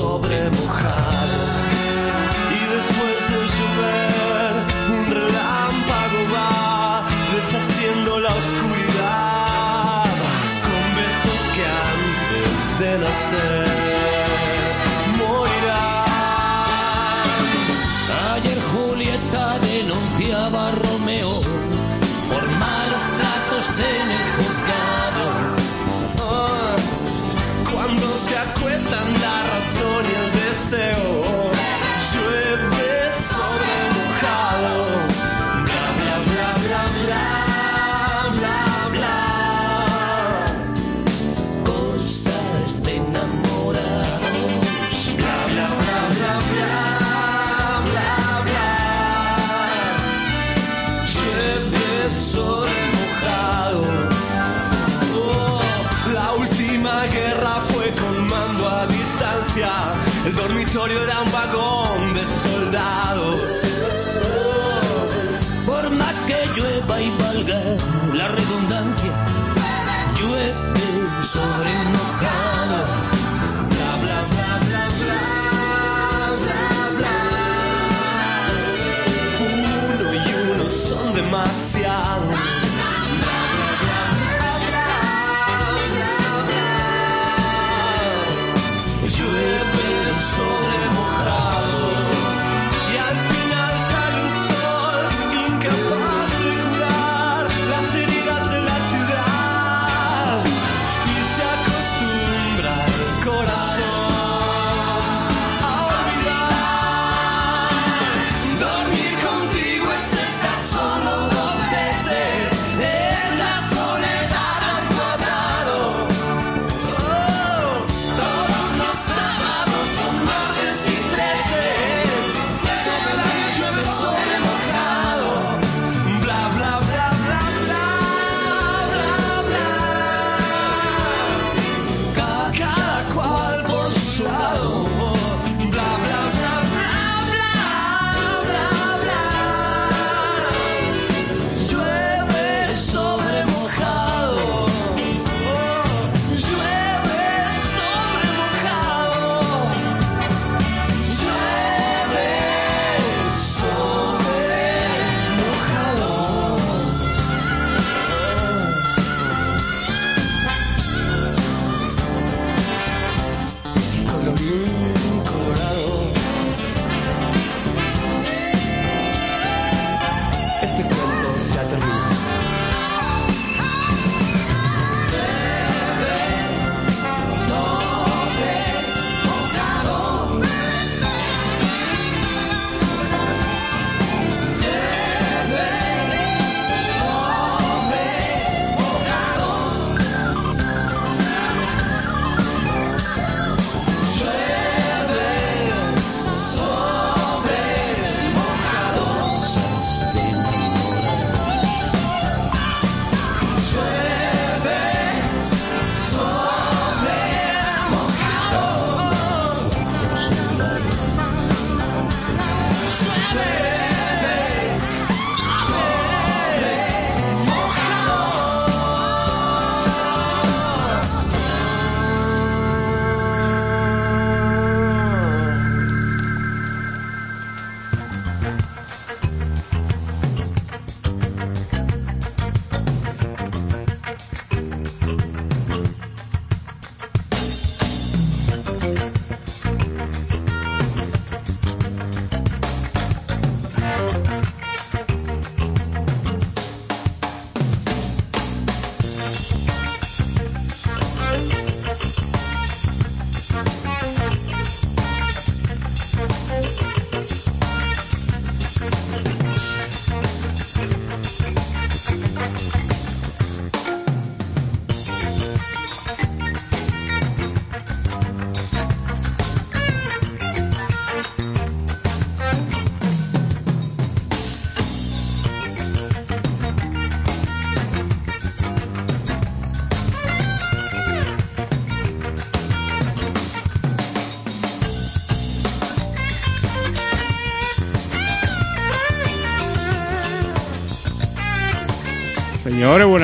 sobre mojado.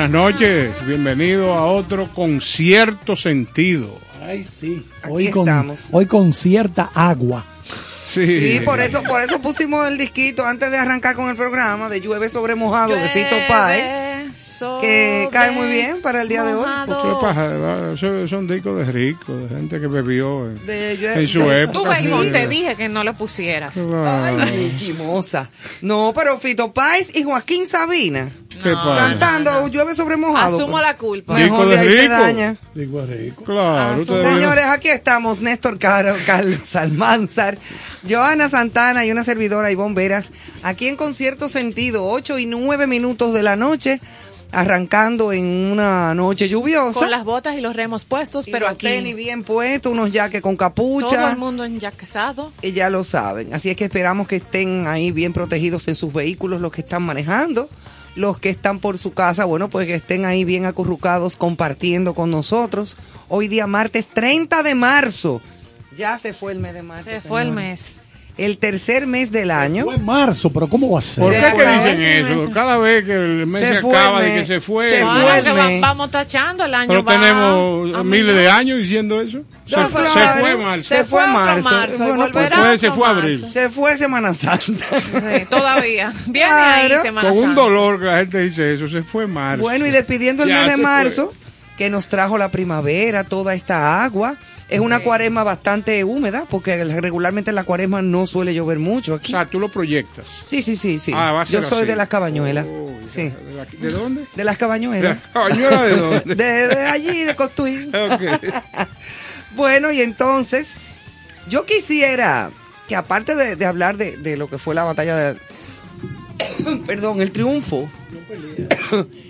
Buenas noches. Bienvenido a otro concierto sentido. Ay, sí. Aquí Hoy con, estamos. hoy con cierta agua. Sí. Sí, por eso, por eso pusimos el disquito antes de arrancar con el programa de Llueve sobre mojado de Fito Páez, que cae muy bien para el día de hoy. Son discos de ricos, de gente que bebió en, De Llueve- en su de- época. Tú, sí. te dije que no lo pusieras. Claro. Ay, chimosa. No, pero Fito Páez y Joaquín Sabina ¿Qué pasa? cantando Llueve sobre mojado. Asumo la culpa. Mejor de de ahí se daña. Digo rico. Claro, Señores, aquí estamos, Néstor Caro, Carlos Almanzar, Joana Santana y una servidora Ivonne Veras, aquí en Concierto Sentido, 8 y 9 minutos de la noche, arrancando en una noche lluviosa. Con las botas y los remos puestos, y pero los aquí tenis bien puestos, unos jaques con todo capucha. el mundo enjaquezado. Y ya lo saben. Así es que esperamos que estén ahí bien protegidos en sus vehículos los que están manejando. Los que están por su casa, bueno, pues que estén ahí bien acurrucados compartiendo con nosotros. Hoy día martes 30 de marzo. Ya se fue el mes de marzo. Se fue el mes. El tercer mes del año. Fue en marzo, pero ¿cómo va a ser? ¿Por qué que dicen eso? Cada vez que el mes Se se, fue el acaba de que se fue. Se el- fue Ahora el que va- mes. vamos tachando el año Pero va tenemos miles mil- de años diciendo eso. Se, No, se claro. fue mal. Se fue marzo. marzo, Bueno, pues después se fue marzo. abril. Se fue Semana Santa. Sí, todavía. Viene Claro. ahí Semana Con un dolor que la gente dice eso, se fue mal. Bueno, y despidiendo el Ya mes de fue. marzo, que nos trajo la primavera, toda esta agua. Es una cuaresma bastante húmeda, porque regularmente en la cuaresma no suele llover mucho O aquí. sea, tú lo proyectas. Sí, sí, sí, sí. Ah, va a ser Yo soy así. de las cabañuelas. Oh, sí. ¿De, la- de dónde? De las ¿De cabañuelas. la cabañuela de dónde? De, de allí, de Costuí. Bueno, y entonces, yo quisiera que aparte de, de hablar de, de lo que fue la batalla de... perdón, el triunfo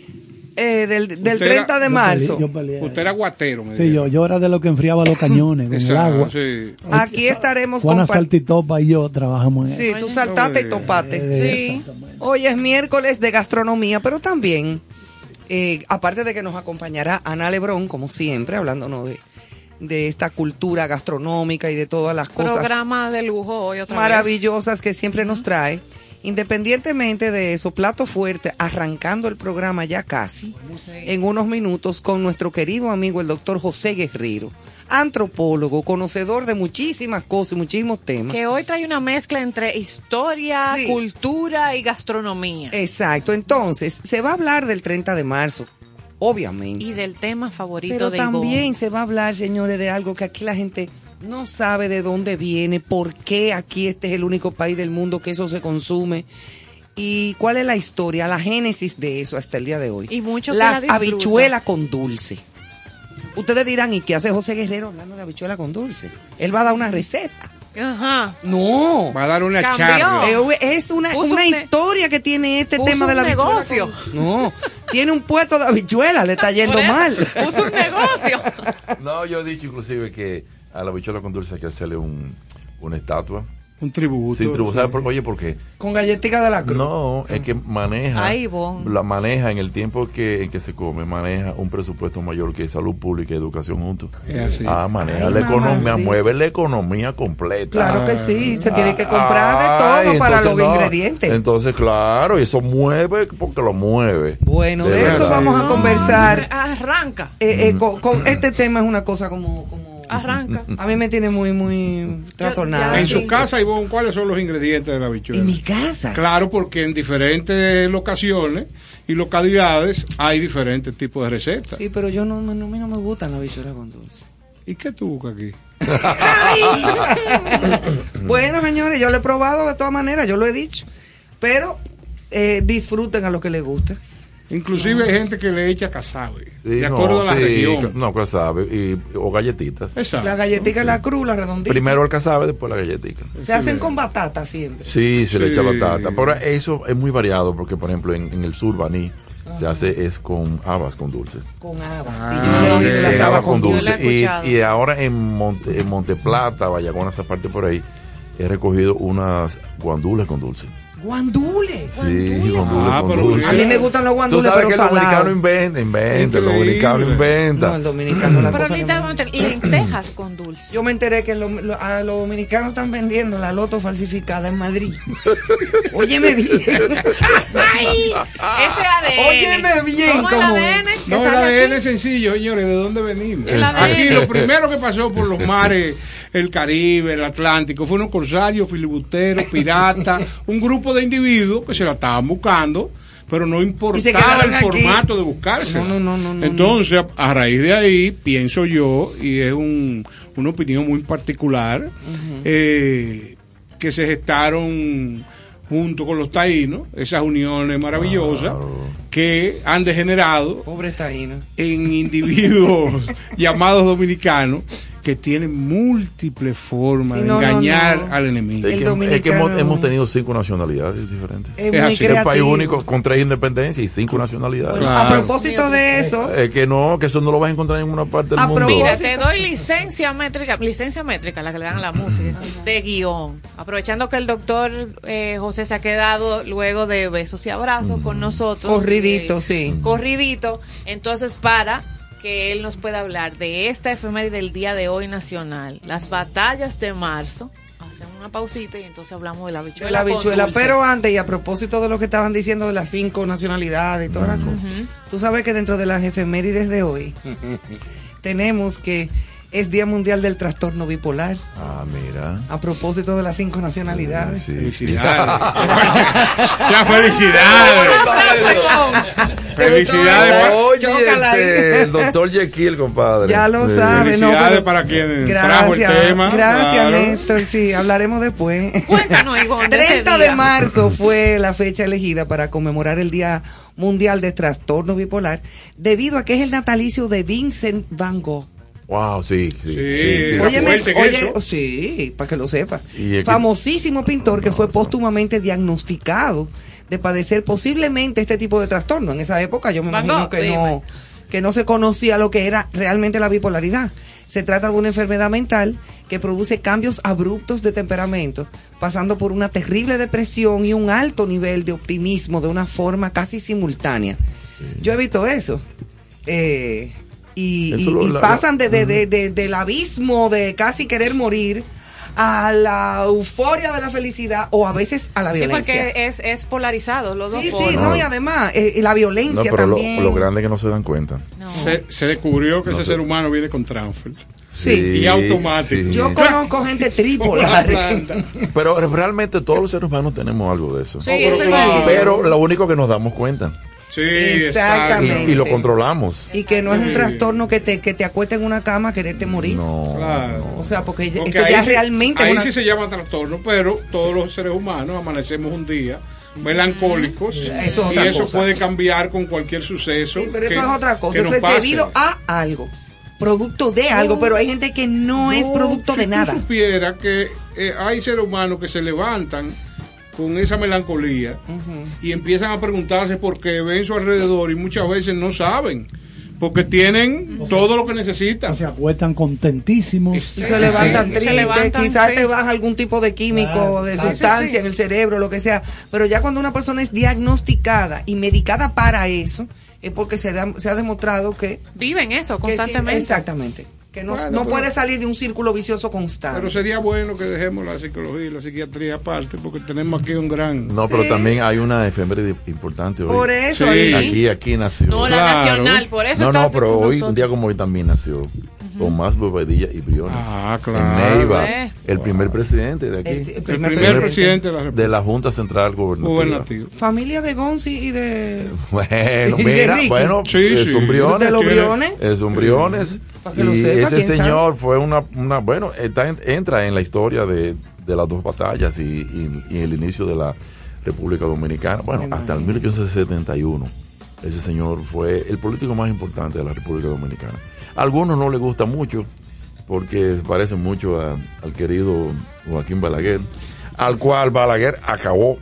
eh, del, del Usted era- 30 de Yo marzo. peleé, yo peleé. Usted era guatero, me Sí, yo, yo era de lo que enfriaba los cañones con el agua. sí. Aquí estaremos Juana compa- Saltitopa y yo trabajamos en Sí, tú saltaste y topaste. Eh, Sí. Hoy es miércoles de gastronomía, pero también, eh, aparte de que nos acompañará Ana Lebrón, como siempre, hablándonos de, de esta cultura gastronómica y de todas las cosas Programa de lujo hoy otra vez. maravillosas que siempre nos trae. Independientemente de eso, plato fuerte, arrancando el programa ya casi, en unos minutos, con nuestro querido amigo el doctor José Guerrero, antropólogo, conocedor de muchísimas cosas y muchísimos temas. Que hoy trae una mezcla entre historia, Sí. cultura y gastronomía. Exacto, entonces, se va a hablar del 30 de marzo, obviamente. y del tema favorito Pero de también se va a hablar, señores, de algo que aquí la gente no sabe de dónde viene, por qué aquí este es el único país del mundo que eso se consume. ¿Y cuál es la historia, la génesis de eso hasta el día de hoy? Y mucho que Las la habichuelas con dulce. Ustedes dirán, ¿y qué hace José Guerrero hablando de habichuela con dulce? Él va a dar una receta. Ajá. No. Va a dar una Cambió. charla. Es una, una un historia que tiene este tema de la habichuela negocio. con- No, tiene un puesto de habichuela, le está yendo mal. Puso un negocio. No, yo he dicho inclusive que a la bichola con dulce hay que hacerle un, una estatua. Un tributo. Sin tributo. ¿Sabe por- Oye, ¿por qué? Con galletica de la cruz. No, es que maneja, Ay, Ivonne. la maneja en el tiempo que, en que se come, maneja un presupuesto mayor que salud pública y educación juntos. Es así. Ah, maneja Ay, la mamá, economía, sí. mueve la economía completa. Claro que sí, se tiene que comprar Ah, de todo ay, para entonces los no. ingredientes. Entonces, claro, y eso mueve porque lo mueve. bueno, de, De eso verdad. vamos a conversar. Arranca. Eh, eh, con, con- este tema es una cosa como, como Arranca. a mí me tiene muy muy trastornada. ya En su casa, Ivonne, ¿cuáles son los ingredientes de la habichuela? En mi casa. Claro, porque en diferentes locaciones y localidades hay diferentes tipos de recetas. Sí, pero yo no, me- no, a mí no me gustan las bichuelas con dulce. ¿Y qué tú buscas aquí? bueno, señores, yo lo he probado de todas maneras, yo lo he dicho. Pero eh, disfruten a lo que les gusta. Inclusive hay gente que le echa casabe, Sí, de no, acuerdo a la sí, región. No, casabe, y, o galletitas. Exacto. La galletita y la cruz, la redondita. Primero el casabe, después la galletita. Se hacen con batata siempre. Sí, se le Sí. echa batata. Pero eso es muy variado porque, por ejemplo, en, en el sur, Baní, se hace es con habas con dulce. Con habas. Ah, sí, yo las Eh, habas con Yo dulce. Y, ahora en Monte, en Monte Plata, Vallagón, esa parte por ahí, he recogido unas guandules con dulce. Guandules. Sí, guandules Ah. A mí me gustan los Tú guandules, sabes pero que el dominicano inventa, inventa, el dominicano inventa. No, el dominicano la Pero cosa y lentejas con dulce. Yo me enteré que lo- lo- a los dominicanos están vendiendo la loto falsificada en Madrid. Óyeme bien. Ay, ese ADN. Óyeme bien, ¿Cómo. ADN No, el ADN es sencillo, señores, ¿de dónde venimos? El ADN. Aquí lo primero que pasó por los mares, el Caribe, el Atlántico, fueron corsarios, filibusteros, piratas, un grupo de individuos que se la estaban buscando, pero no importaba el aquí. formato de buscarse. No, no, no, no, no, Entonces, a raíz de ahí, pienso yo, y es un- una opinión muy particular, eh, que se gestaron junto con los taínos, esas uniones maravillosas que han degenerado Pobre taíno. en individuos llamados dominicanos que tienen múltiples formas Sí, de no, engañar no. al enemigo. Es El que, es que dominicano- hemos, hemos tenido cinco nacionalidades diferentes. Es, Es así. Es un país creativo. único con tres independencias y cinco nacionalidades. A propósito de eso, Es que no, que eso no lo vas a encontrar en ninguna parte del A mundo. Mira, te doy licencia métrica, licencia métrica, la que le dan a la música, de guion. Aprovechando que el doctor eh, José se ha quedado luego de besos y abrazos con nosotros. Corridito, eh, sí. Corridito. Entonces, para que él nos pueda hablar de esta efeméride del día de hoy nacional, las batallas de marzo. Hacemos una pausita y entonces hablamos de la bichuela. de la bichuela. Pero antes, y a propósito de lo que estaban diciendo de las cinco nacionalidades y todas las cosas, tú sabes que dentro de las efemérides de hoy tenemos que es Día Mundial del Trastorno Bipolar. Ah, mira. A propósito de las cinco nacionalidades. Sí, sí. Felicidades. ya, felicidades. Felicidades. Oye, este, el doctor Jekyll, compadre. Ya lo Sí. sabe, ¿no? Felicidades pero- para quien trajo el Gracias, tema. gracias claro. Néstor, sí, hablaremos después. Cuéntanos, Ivonne, de ese 30 de marzo fue la fecha elegida para conmemorar el Día Mundial de Trastorno Bipolar, debido a que es el natalicio de Vincent Van Gogh. Wow, sí, sí. Sí, sí, sí. Óyeme, oye, sí, para que lo sepa. Y es que- Famosísimo pintor que fue póstumamente diagnosticado de padecer posiblemente este tipo de trastorno. En esa época yo me Van imagino Gogh, que dime. no, que no se conocía lo que era realmente la bipolaridad. Se trata de una enfermedad mental que produce cambios abruptos de temperamento, pasando por una terrible depresión y un alto nivel de optimismo de una forma casi simultánea. Yo he visto eso. Eh, y, lo- y la- pasan de, de- de- de- del abismo de casi querer morir a la euforia de la felicidad o a veces a la Sí, violencia. porque es, es polarizado los dos Sí, sí, no, y además eh, la No, violencia pero lo, también. lo grande es que no se dan cuenta. No. Se, se descubrió que No ese sé. ser humano viene con transfer. Sí. Y automático. sí. Yo conozco gente tripolar. Pero realmente todos los seres humanos tenemos algo de eso. Sí, Oh, pero eso es claro. lo- Pero lo único que nos damos cuenta. Sí, Exactamente. Y, y lo controlamos. y que no es un Sí. trastorno que te, que te acuesta en una cama a quererte morir. No. Claro. O sea, porque, Porque esto ya ahí, sí, realmente ahí es una- sí se llama trastorno, pero todos los seres humanos amanecemos un día melancólicos Eso es y eso cosa. puede cambiar con cualquier suceso. Sí, pero que- eso es otra cosa. Eso es pase. debido a algo. Producto de algo, pero hay gente que no, es producto si de nada. supieras que eh, hay seres humanos que se levantan con esa melancolía y empiezan a preguntarse por qué ven su alrededor y muchas veces no saben, porque tienen todo lo que necesitan. Se acuestan contentísimos. Y se levantan Sí, tristes, se levantan, quizás sí. te baja algún tipo de químico, Claro, de claro. sustancia Sí, sí. en el cerebro, lo que sea. Pero ya cuando una persona es diagnosticada y medicada para eso, es porque se, da- se ha demostrado que... Viven eso constantemente. exactamente. Que no, Bueno, no pero- puede salir de un círculo vicioso constante. Pero sería bueno que dejemos la psicología y la psiquiatría aparte, porque tenemos aquí un gran... No, pero Sí. también hay una efeméride importante hoy. Por eso, Sí. Aquí, aquí nació. No, la Claro. nacional, por eso No, no, pero hoy, nosotros. un día como hoy también nació Tomás Bobadilla y Briones. Ah, claro. En Neiva, Eh. el primer presidente de aquí, El- el El primer primer presidente de la de República la Junta Central Gubernativa. Gubernativo. Familia de Gonzi y de... Bueno, ¿Y de mira, bueno, Sí, es sí. un Briones. de los Briones. Es un Briones. Y sepa, ese señor fue una, una bueno, está en- entra en la historia de, de las dos batallas y, y- y el inicio de la República Dominicana. Bueno, hasta el 1871. Ese señor fue el político más importante de la República Dominicana. A algunos no les gusta mucho porque se parece mucho a- al querido Joaquín Balaguer, al cual Balaguer acabó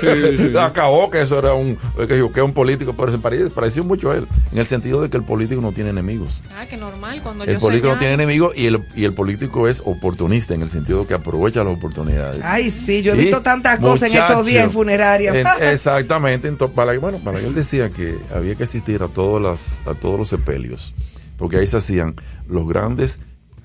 sí. Acabó que eso era un, que, yo- que un político, pero se parecía, pareció mucho a él, en el sentido de que el político no tiene enemigos. Ah, que normal. Cuando El yo político no tiene enemigos y el, y el político es oportunista en el sentido que aprovecha las oportunidades. Ay, sí, yo he Y, visto tantas cosas en estos días en funerarias. en- exactamente. Entonces, para, bueno, para él decía que había que asistir a todos, las, a todos los sepelios, porque ahí se hacían los grandes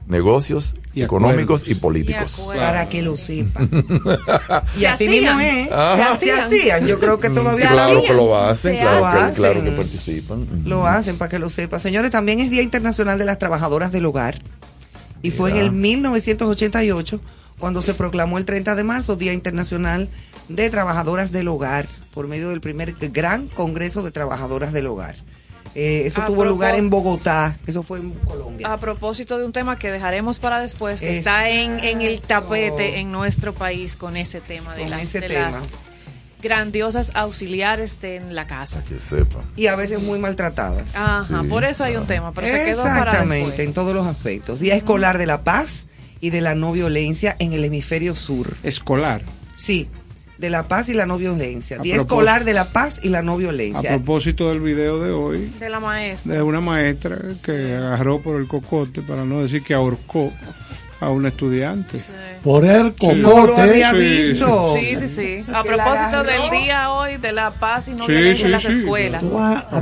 negocios Y económicos acuerdos. y políticos. Y. Para que lo sepan. y Se así hacían. mismo es. Ajá. Se hacían. Yo creo que todavía Se lo claro que lo hacen, Se claro, que, hacen. claro que participan. Lo hacen para que lo sepa. Señores, también es Día Internacional de las Trabajadoras del Hogar. Y fue en el 1988 cuando se proclamó el 30 de marzo Día Internacional de Trabajadoras del Hogar por medio del primer gran Congreso de Trabajadoras del Hogar. Eh, eso A tuvo lugar en Bogotá, eso fue en Colombia. A propósito de un tema que dejaremos para después, que Exacto. está en, en el tapete en nuestro país con ese tema de, Con las, ese de tema. las grandiosas auxiliares de en la casa. Que sepa. Y a veces muy maltratadas. Ajá, Sí, por eso hay un tema, pero se quedó para Exactamente, en todos los aspectos. Día Escolar de la Paz y de la No Violencia en el hemisferio sur. Escolar. Sí, de la paz y la no violencia. A Día propósito- Escolar de la Paz y la no A violencia. propósito del video de hoy, De la maestra. de una maestra que agarró por el cocote, para no decir que ahorcó a un estudiante. Por el Sí. No lo cocote. había Sí, visto. Sí, sí, sí. A la propósito del día hoy de la paz y no Sí, violencia sí, en las sí. escuelas.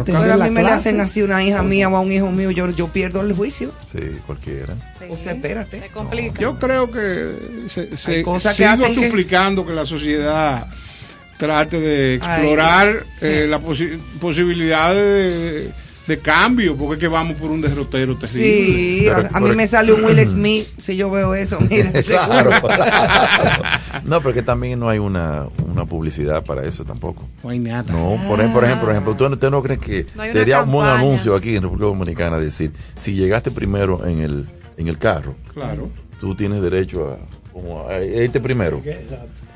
Pero a la mí me le clase. hacen así una hija mía o a un hijo mío, yo, yo pierdo el juicio. Sí, cualquiera. Sí. O sea, espérate. Se complica. Yo creo que se, se- cosas sigo que- suplicando que... la sociedad trate de explorar eh, la posi- posibilidad de, de cambio, porque es que vamos por un derrotero terrible. Sí, a, a mí me sale un Will Smith si yo veo eso. Mira, Claro. seguro. no, pero que también no hay una, una publicidad para eso tampoco. No hay nada. No, por ejemplo, por ejemplo, por ejemplo ¿usted, usted no cree que No sería un buen anuncio aquí en República Dominicana decir, si llegaste primero en el, en el carro, Claro. tú tienes derecho a, como a irte primero?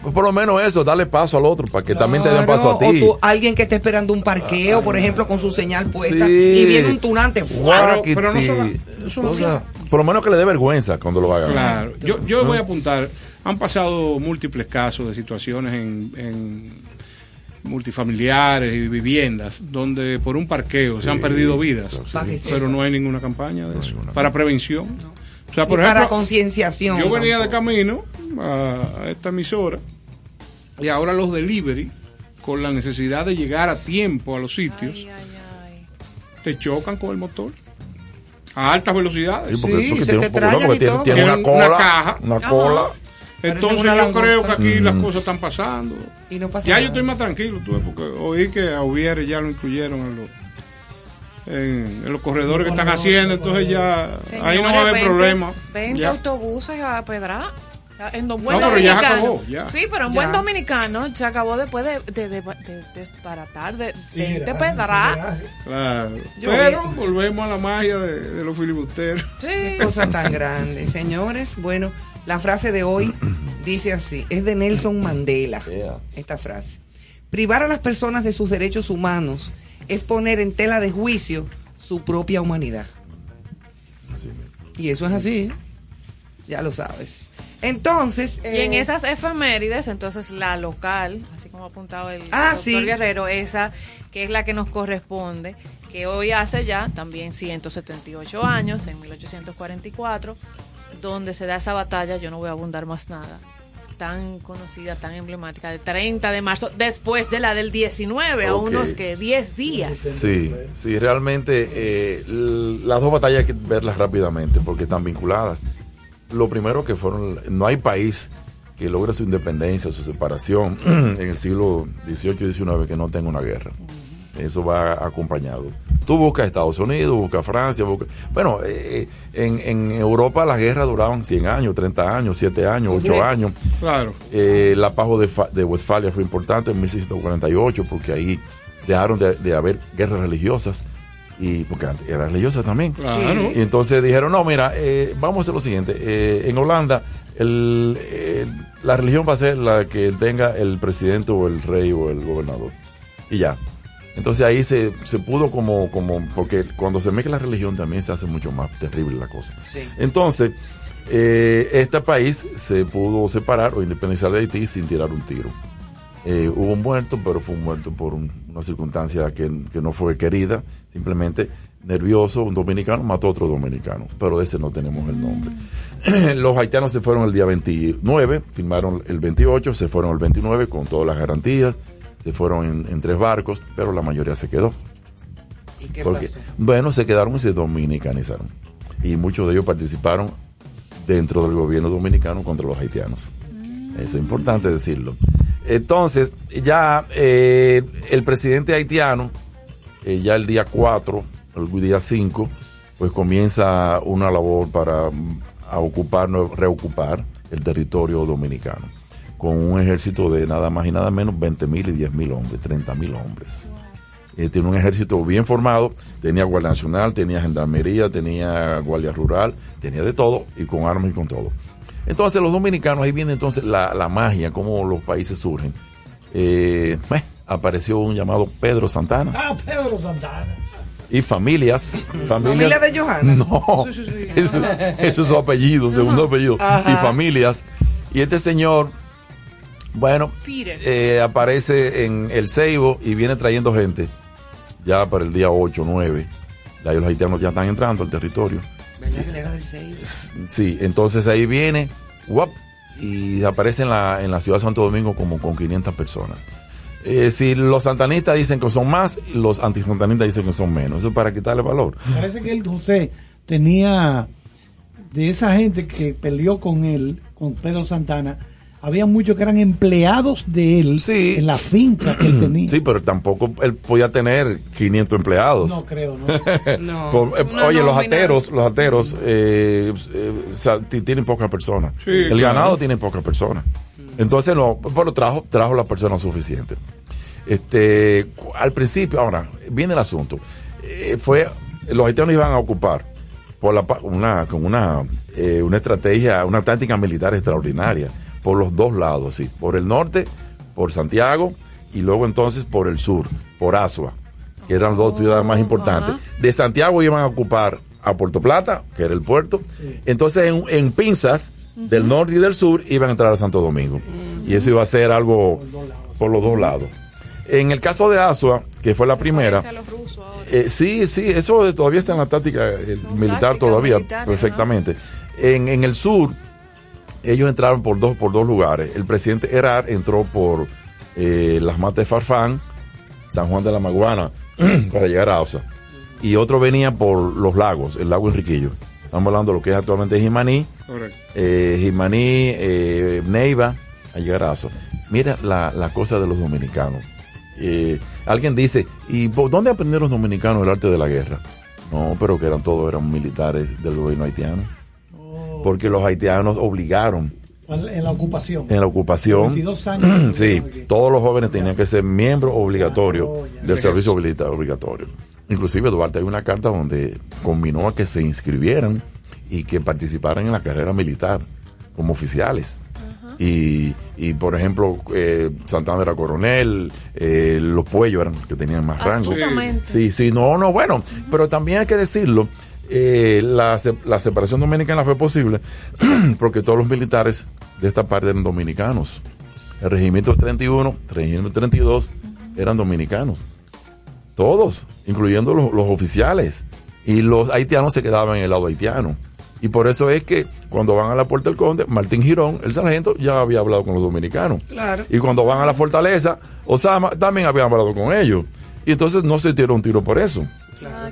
Pues por lo menos eso, darle paso al otro para que también te den paso a ti. O tú, alguien que esté esperando un parqueo, por ejemplo, con su señal puesta, Sí. y viene un tunante. Pero- pero no O sea, por lo menos que le dé vergüenza cuando lo haga. Claro, yo, yo voy a apuntar, han pasado múltiples casos de situaciones en, en multifamiliares y viviendas donde por un parqueo se han perdido vidas, pero no hay ninguna campaña de No eso, ninguna para prevención. Sea, por y para concienciación. yo venía de camino a, esta emisora y ahora los delivery, con la necesidad de llegar a tiempo a los sitios, Ay, ay, ay. te chocan con el motor a altas velocidades. Sí, porque, porque se tiene, te un- porque trayan no, porque y tiene, todo. tiene una Tienen una cola. caja. Una Ajá. cola. Entonces una yo creo que aquí las Mm. cosas están pasando. Y no pasa Ya nada. yo estoy más tranquilo, tú porque oí que a Ubiere ya lo incluyeron en los, en, en los corredores que están haciendo, entonces ya ahí no va a haber 20 problema. 20 Ya. autobuses a Pedra. En do- buen No, pero ya dominicano. acabó, ya. Sí, pero en Ya. buen dominicano se acabó después de, de, de, de- desbaratar de 20 Tiraje, Pedra. Claro. Yo Pero vi- volvemos a la magia de, de los filibusteros. Sí. cosa tan grande. Señores, bueno, la frase de hoy dice así, es de Nelson Mandela, Yeah. esta frase. Privar a las personas de sus derechos humanos es poner en tela de juicio su propia humanidad. Así. Y eso es así, ya lo sabes. Entonces, Y en eh, esas efemérides, entonces la local, así como ha apuntado el Ah, doctor sí. Guerrero, esa que es la que nos corresponde, que hoy hace ya también 178 años, en 1844, donde se da esa batalla, yo no voy a abundar más nada, tan conocida, tan emblemática, de 30 de marzo, después de la del 19, a unos que 10 días. Sí, sí, realmente eh, las dos batallas hay que verlas rápidamente porque están vinculadas. Lo primero que fueron, no hay país que logre su independencia, su separación en el siglo XVIII y XIX que no tenga una guerra. Eso va acompañado. Tú buscas Estados Unidos, buscas Francia, buscas... Bueno, eh, en, en Europa las guerras duraban 100 años, 30 años, 7 años, 8 años. Claro. Eh, la Pajo de, Fa- de Westfalia fue importante en 1648 porque ahí dejaron de, de haber guerras religiosas y porque antes era religiosa también. Claro. Y entonces dijeron, no, mira, eh, vamos a hacer lo siguiente. eh, en Holanda el, el- la religión va a ser la que tenga el presidente o el rey o el gobernador. Y ya. Entonces ahí se, se pudo como, como, porque cuando se mezcla la religión también se hace mucho más terrible la cosa. Sí. Entonces, eh, este país se pudo separar o independizar de Haití sin tirar un tiro. Eh, hubo un muerto, pero fue un muerto por un- una circunstancia que, que no fue querida. Simplemente nervioso, un dominicano mató a otro dominicano, pero de ese no tenemos el nombre. Los haitianos se fueron el día 29, firmaron el 28, se fueron el 29 con todas las garantías, se fueron en, en tres barcos, pero la mayoría se quedó. ¿Y qué Porque, pasó? bueno, se quedaron y se dominicanizaron. Y muchos de ellos participaron dentro del gobierno dominicano contra los haitianos. Eso es importante decirlo. Entonces, ya eh, el presidente haitiano, eh, ya el día 4, el día 5, pues comienza una labor para mm, a ocupar, reocupar el territorio dominicano, con un ejército de nada más y nada menos 20 mil y 10 mil hombres, 30 mil hombres. Eh, tiene un ejército bien formado, tenía Guardia Nacional, tenía Gendarmería, tenía Guardia Rural, tenía de todo y con armas y con todo. Entonces los dominicanos, ahí viene entonces la, la magia, cómo los países surgen. Eh, eh, apareció un llamado Pedro Santana Ah, Pedro Santana. y familias. ¿Familia de Johanna? No, Sí, sí, sí. eso, eso es su apellido, segundo apellido. Ajá. Y familias. Y este señor, bueno, eh, aparece en el Ceibo y viene trayendo gente ya para el día 8, 9. Ya los haitianos ya están entrando al territorio. ¿Verdad que él era del Seibo? Sí, entonces ahí viene, guap, y aparece en la, en la ciudad de Santo Domingo como con 500 personas. Eh, si los santanistas dicen que son más, los antisantanistas dicen que son menos. Eso es para quitarle valor. Parece que él, José, tenía de esa gente que peleó con él, con Pedro Santana, había muchos que eran empleados de él en la finca que él tenía. Sí, pero tampoco él podía tener 500 empleados. No creo, ¿no? No. Por- eh, oye, los ateros, los ateros eh, eh, o sea, ti- tienen pocas personas. Sí, el claro. ganado tiene pocas personas. Entonces no, pero trajo, trajo las personas suficientes. Este, al principio, ahora, viene el asunto. Eh, fue, los haitianos iban a ocupar por la, una, con una, eh, una estrategia, una táctica militar extraordinaria, por los dos lados, sí, por el norte, por Santiago, y luego entonces por el sur, por Asua, que eran las dos ciudades más importantes. De Santiago iban a ocupar a Puerto Plata, que era el puerto. Entonces en, en pinzas del norte y del sur iban a entrar a Santo Domingo. Y eso iba a ser algo por los dos lados. En el caso de Asua, que fue la primera, eh, sí, sí, eso todavía está en la táctica militar todavía, perfectamente. En, en el sur, ellos entraron por dos, por dos lugares. El presidente Erar entró por eh, las matas de Farfán, San Juan de la Maguana, para llegar a Ausa. Y otro venía por los lagos, el lago Enriquillo. Estamos hablando de lo que es actualmente Jimaní, eh, Jimaní, eh, Neiva, a llegar a Aso. Mira la, la cosa de los dominicanos. Eh, alguien dice, ¿y por dónde aprendieron los dominicanos el arte de la guerra? No, pero que eran todos eran militares del gobierno haitiano. Porque los haitianos obligaron En la ocupación. en la ocupación. 22 años. sí, todos los jóvenes tenían que ser miembros obligatorios del servicio militar obligatorio. Inclusive Duarte hay una carta donde combinó a que se inscribieran y que participaran en la carrera militar como oficiales. Y, y, por ejemplo, eh, Santana era coronel, eh, los Puellos eran los que tenían más rango. Sí, sí, no, no, bueno, pero también hay que decirlo, eh, la, la separación dominicana fue posible porque todos los militares de esta parte eran dominicanos. El regimiento 31, el regimiento 32 eran dominicanos. Todos, incluyendo los, los oficiales. Y los haitianos se quedaban en el lado haitiano. Y por eso es que cuando van a la Puerta del Conde, Martín Girón, el sargento, ya había hablado con los dominicanos. Claro. Y cuando van a la fortaleza, Osama también había hablado con ellos. Y entonces no se tiró un tiro por eso.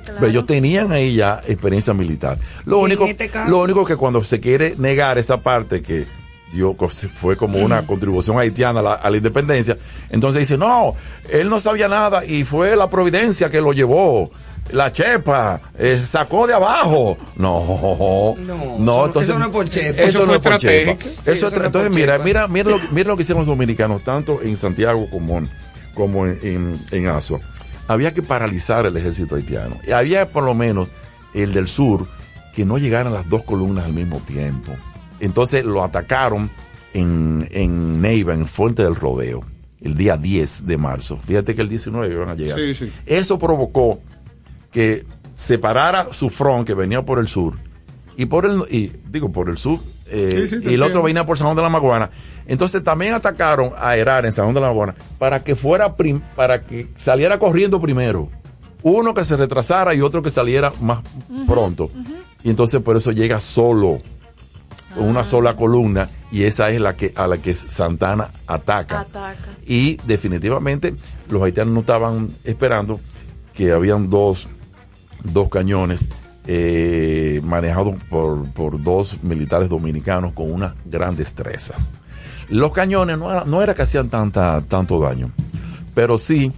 Pero ellos tenían ahí ya experiencia militar. Lo único, este lo único que cuando se quiere negar esa parte que dio, fue como una contribución haitiana a la, a la independencia, entonces dice, no, él no sabía nada y fue la providencia que lo llevó. La chepa eh, sacó de abajo. No, No, entonces eso no es por chepa. Eso, Eso no es por chepa. Eso es no entonces por mira, chepa. mira, mira lo, mira lo que hicieron los dominicanos, tanto en Santiago como en, como en, en, en Asua. Había que paralizar el ejército haitiano. Y había por lo menos el del sur que no llegaran las dos columnas al mismo tiempo. Entonces lo atacaron en, en Neiva, en Fuente del Rodeo, el día 10 de marzo. Fíjate que el 19 iban a llegar. Sí, sí. Eso provocó que separara su front que venía por el sur y por el y digo por el sur eh, Sí, sí, te y el otro venía por San Juan de la Maguana. Entonces también atacaron a Herar en San Juan de la Maguana para que fuera prim- para que saliera corriendo primero. Uno que se retrasara y otro que saliera más pronto. Y entonces por eso llega solo con una sola columna y esa es la que a la que Santana ataca. Ataca. Y definitivamente los haitianos no estaban esperando que habían dos, dos cañones eh, manejados por, por dos militares dominicanos con una gran destreza. Los cañones no era, no era que hacían tanta, tanto daño, pero sí,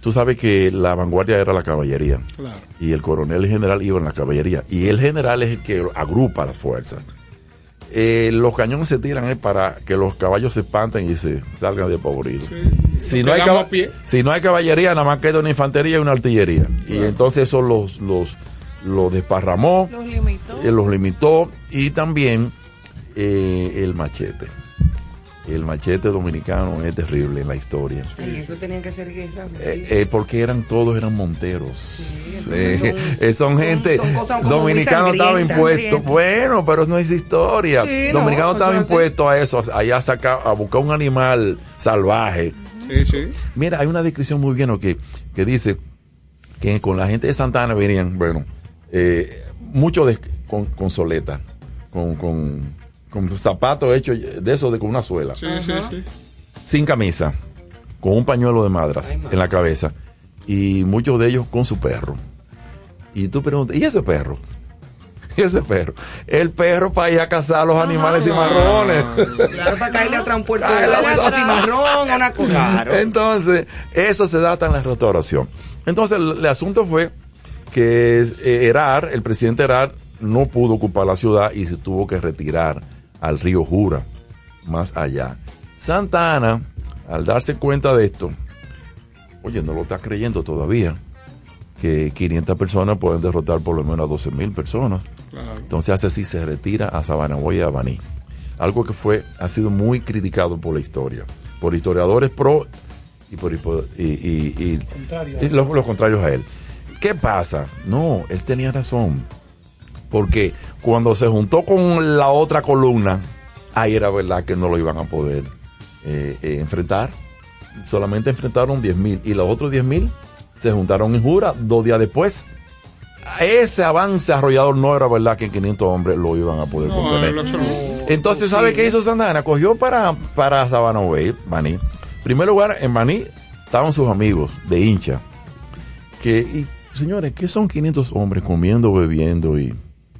tú sabes que la vanguardia era la caballería Claro. y el coronel general iba en la caballería y el general es el que agrupa las fuerzas. Eh, los cañones se tiran eh, para que los caballos se espanten y se salgan de pavoridos. Si, no hay si no hay caballería, nada más queda una infantería y una artillería. Y entonces eso los, los, los desparramó, Los limitó. eh, los limitó y también eh, el machete. El machete dominicano es terrible en la historia. Y eso tenían que ser guerra. Eh, eh, porque eran todos eran monteros Eh, son- eh, son, son- gente son cosas como muy dominicano estaba impuesto bueno pero no es historia Sí, dominicano estaba impuesto a eso a- allá a sacar a buscar un animal salvaje Sí, sí. mira hay una descripción muy bien ¿no? que, que dice que con la gente de Santana venían bueno eh, muchos de- con, con soleta con, con, con zapatos hechos de eso de con una suela Sí, sí, sí. sin camisa, con un pañuelo de madras en la cabeza, y muchos de ellos con su perro. Y tú preguntas, ¿y ese perro? ¿Y ese perro? El perro para ir a cazar los animales cimarrones. Claro, para caerle a Tranpuerto Ay, la- a cimarrón, a una Claro. Entonces, eso se data en la restauración. Entonces, el, el asunto fue que eh, Herar, el presidente Herar, no pudo ocupar la ciudad y se tuvo que retirar al río Jura, más allá. Santa Ana, al darse cuenta de esto, oye, no lo está creyendo todavía, que 500 personas pueden derrotar por lo menos a 12 mil personas. Claro. Entonces hace así, se retira a Sabanaboy y a Baní. Algo que fue, ha sido muy criticado por la historia, por historiadores pro y por y, y- y- Contrario. y los, los contrarios a él. ¿Qué pasa? No, él tenía razón. Porque cuando se juntó con la otra columna, ahí era verdad que no lo iban a poder eh, eh, enfrentar. Solamente enfrentaron 10 mil y los otros 10 mil se juntaron en Jura dos días después. Ese avance arrollador no era verdad que en 500 hombres lo iban a poder No, contener. Entonces, ¿sabe qué hizo Santana? Cogió para, para Sabana Bay, Baní. En primer lugar, en Baní estaban sus amigos de hincha. Que, y, señores, ¿qué son 500 hombres comiendo, bebiendo y,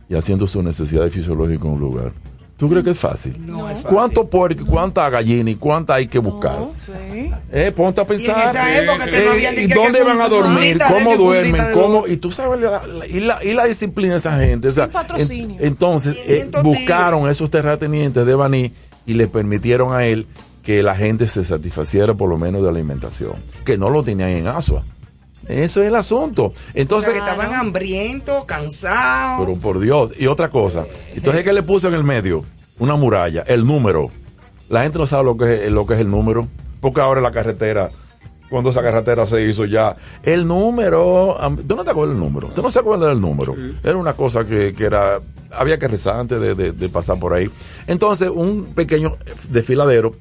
y haciendo sus necesidades fisiológicas en un lugar? ¿Tú crees que es fácil? No es fácil. ¿Cuánto puerco, cuánta gallina y cuánta hay que buscar? No, sí. Eh, ponte a Y en esa pensar. época que Eh, no habían ¿Y que- dónde que van a dormir? fundita ¿Cómo duermen? ¿Cómo? Y tú sabes la, la- y, la, y la disciplina de esa gente. O sea, Sin patrocinio. en- entonces, eh, 500 buscaron esos terratenientes de Baní y le permitieron a él que la gente se satisfaciera por lo menos de la alimentación, que no lo tenían en Asua. Eso es el asunto. O Entonces, sea, que estaban hambrientos, cansados. pero por Dios, y otra cosa. Entonces, ¿qué le puso en el medio? Una muralla, el número. La gente no sabe lo que es, lo que es el número, porque ahora la carretera, cuando esa carretera se hizo ya, el número, ¿tú no te acuerdas del número? ¿Tú no se acuerdas del número? Era una cosa que, que era, había que rezar antes de, de- de pasar por ahí. Entonces, un pequeño desfiladero,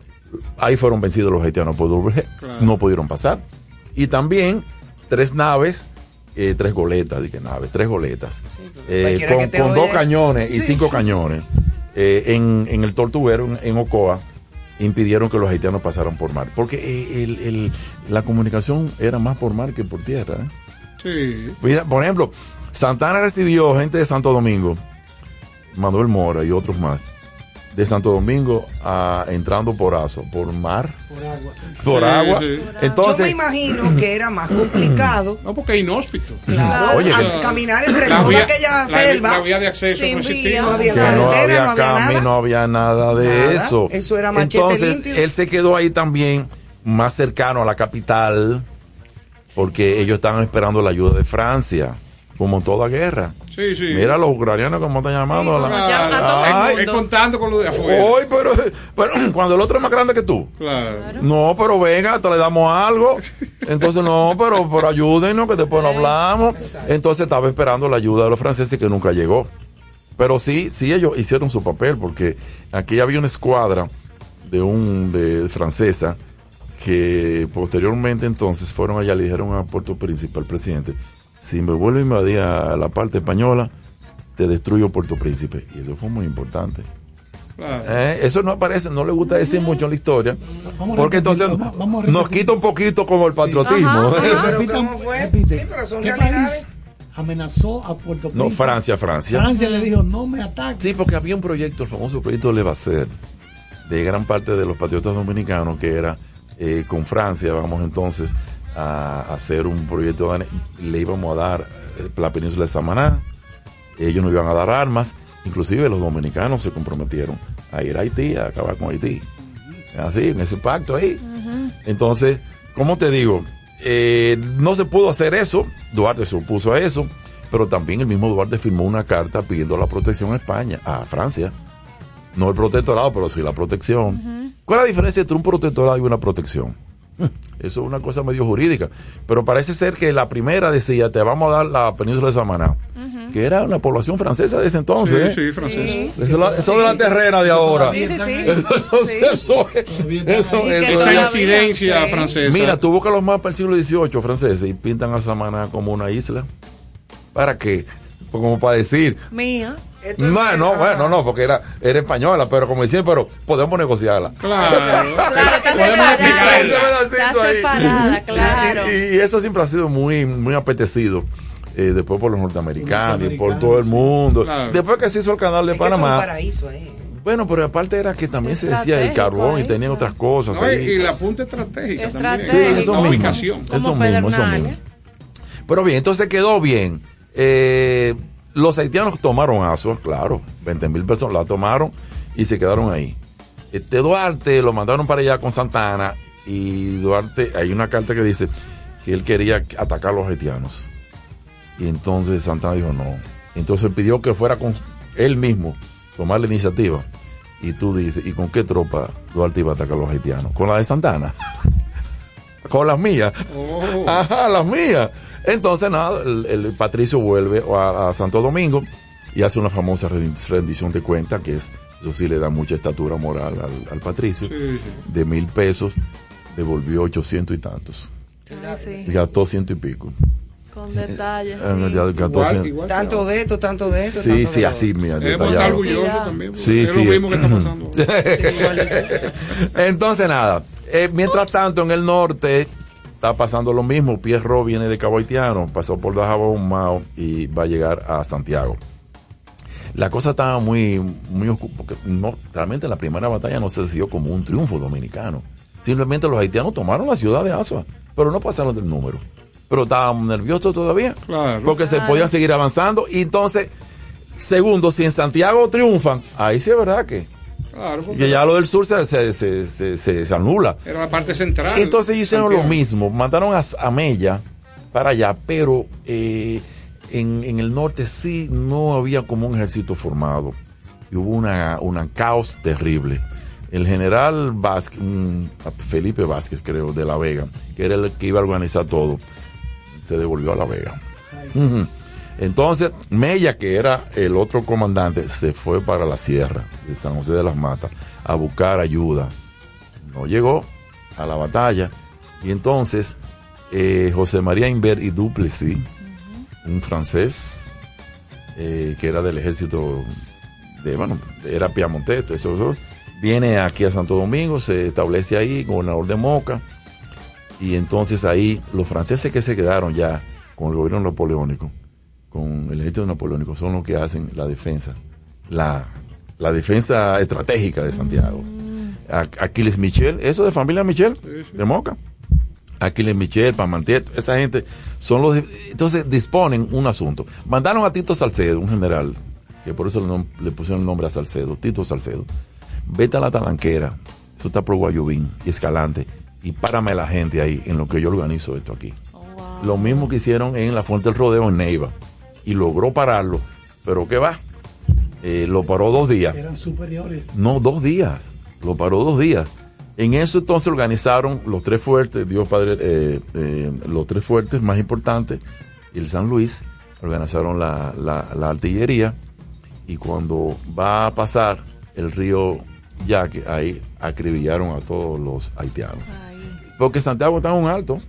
ahí fueron vencidos los haitianos por doble, Claro. no pudieron pasar. Y también tres naves, eh, tres goletas, dije naves, tres goletas, eh, cualquiera con, dos cañones y cinco cañones eh, en, en el Tortuguero, en, en Ocoa, impidieron que los haitianos pasaran por mar. Porque eh, el- el- la comunicación era más por mar que por tierra. ¿eh? Sí. Mira, por ejemplo, Santana recibió gente de Santo Domingo, Manuel Mora y otros más, de Santo Domingo a, entrando por Azo, por mar, Por agua. sí. por Sí, agua. sí. Yo me Entonces, imagino que era más complicado. No, porque es inhóspito. Claro, Oye, al caminar entre La toda vía- aquella la- selva. La vía de acceso no vía. existía. No había que no había no había camino, nada. no había nada de Nada. eso. Eso era machete Entonces, limpio. él se quedó ahí también, más cercano a la capital, porque ellos estaban esperando la ayuda de Francia, como en toda guerra. Sí, sí. Mira los ucranianos como están llamando Sí, a la- Ay, es contando con lo de afuera. Hoy, pero, pero cuando el otro es más grande que tú. Claro. No, pero venga, te le damos algo. Entonces, no, pero, pero ayúdenos, que después no hablamos. Entonces estaba esperando la ayuda de los franceses que nunca llegó. Pero sí, sí ellos hicieron su papel porque aquí había una escuadra de un de francesa que posteriormente entonces fueron allá le dijeron a Puerto Príncipe al presidente si me vuelve a invadir a la parte española te destruyo Puerto Príncipe y eso fue muy importante eh, eso no aparece, no le gusta decir mucho en la historia, Vamos porque entonces vamos- vamos a nos quita un poquito como el patriotismo. Ajá, ajá. Repitan- ¿cómo fue? Sí, pero son ¿Qué realidades. amenazó a Puerto No, Príncipe? Francia, Francia. Francia le dijo, no me ataques. Sí, porque había un proyecto, el famoso proyecto Levacer, de gran parte de los patriotas dominicanos, que era eh, con Francia, vamos entonces a hacer un proyecto, de- le íbamos a dar eh, la península de Samaná, ellos nos iban a dar armas, inclusive los dominicanos se comprometieron a ir a Haití, a acabar con Haití. Así, en ese pacto ahí. Entonces, ¿cómo te digo? Eh, no se pudo hacer eso, Duarte se opuso a eso, pero también el mismo Duarte firmó una carta pidiendo la protección a España, a Francia. No el protectorado, pero sí la protección. ¿Cuál es la diferencia entre un protectorado y una protección? Eso es una cosa medio jurídica. Pero parece ser que la primera decía, te vamos a dar la península de Samaná, que era una población francesa de ese entonces. Sí, ¿eh? sí, francés. Eso, la- eso de la terrena de ahora. Sí, sí, sí. Eso, Sí. eso, eso, eso Esa incidencia sí. francesa. Mira, tú buscas los mapas del siglo XVIII franceses y pintan a Samaná como una isla. ¿Para qué? Pues como para decir, Mía. Esto es no, no, verdad. bueno, no, porque era, era española, pero como decían, pero podemos negociarla. Claro. Claro, está Podemos separada. explicarla. Ese pedacito Está ahí. separada, claro. Y, y eso siempre ha sido muy, muy apetecido. eh, después por los norteamericanos y por todo el mundo. Claro. Después que se hizo el canal de Es que es un Panamá. paraíso ahí. Bueno, pero aparte era que también se decía el carbón y tenían claro. otras cosas. No, y, ahí. y la punta estratégica también. Sí, eso la mismo. ubicación. Como Eso mismo, eso mismo. Pero bien, entonces quedó bien. Eh, los haitianos tomaron Asua, claro, 20 mil personas la tomaron y se quedaron ahí. Este Duarte lo mandaron para allá con Santana y Duarte, hay una carta que dice que él quería atacar a los haitianos. Y entonces Santana dijo no. Entonces pidió que fuera con él mismo, tomar la iniciativa. Y tú dices, ¿y con qué tropa Duarte iba a atacar a los haitianos? ¿Con la de Santana? con las mías. Oh. Ajá, las mías. Entonces, nada, el, el Patricio vuelve a, a Santo Domingo y hace una famosa rendi- rendición de cuenta, que es, eso sí le da mucha estatura moral al, al Patricio, Sí, de mil pesos, devolvió ochocientos y tantos. Ay, sí. Gastó ciento y pico. Con detalles. Eh, sí. Tanto de esto, tanto de esto. Sí, tanto sí, de así, mira, Debemos estar detallado. orgullosos también. Sí, es sí. lo mismo que está pasando. Entonces, nada. eh, mientras tanto, en el norte está pasando lo mismo. Pierro viene de Cabo Haitiano, pasó por Dajabón, Mao y va a llegar a Santiago. La cosa estaba muy, muy oscura, porque no, realmente la primera batalla no se decidió como un triunfo dominicano. Simplemente los haitianos tomaron la ciudad de Asua, pero no pasaron del número. Pero estábamos nerviosos todavía, Claro. porque se podían seguir avanzando. Y entonces, segundo, si en Santiago triunfan, ahí sí es verdad que Claro, porque que ya lo del sur se, se, se, se- anula. era la parte central. Entonces hicieron Santiago. lo mismo, mandaron a, a Mella para allá, pero eh, en, en el norte sí no había como un ejército formado. Y hubo una, una caos terrible. El general Vázquez, Felipe Vázquez, creo, de La Vega, que era el que iba a organizar todo, se devolvió a La Vega. Entonces, Mella, que era el otro comandante, se fue para la sierra de San José de las Matas a buscar ayuda. No llegó a la batalla. Y entonces, eh, José María Inver y Duplessis, un francés eh, que era del ejército de, bueno, era piamontés, todo eso, eso, viene aquí a Santo Domingo, se establece ahí, gobernador de Moca. Y entonces ahí los franceses que se quedaron ya con el gobierno napoleónico, con el ejército napoleónico, son los que hacen la defensa, la, la defensa estratégica de Santiago. A- Aquiles Michel, eso de familia Michel, de Moca. Aquiles Michel, Pamantier, esa gente son los. Entonces disponen un asunto. Mandaron a Tito Salcedo, un general, que por eso le, nom- le pusieron el nombre a Salcedo, Tito Salcedo. Vete a la talanquera, eso está por Guayubín y Escalante, y párame a la gente ahí en lo que yo organizo esto aquí. Lo mismo que hicieron en la Fuente del Rodeo en Neiva. Y logró pararlo. Pero ¿qué va? Eh, lo paró dos días. Eran superiores. No, dos días. Lo paró dos días. En eso entonces organizaron los tres fuertes, Dios Padre, eh, eh, los tres fuertes más importantes, y el San Luis, organizaron la, la- la artillería y cuando va a pasar el río Yaque, ahí acribillaron a todos los haitianos. Porque Santiago está en un alto.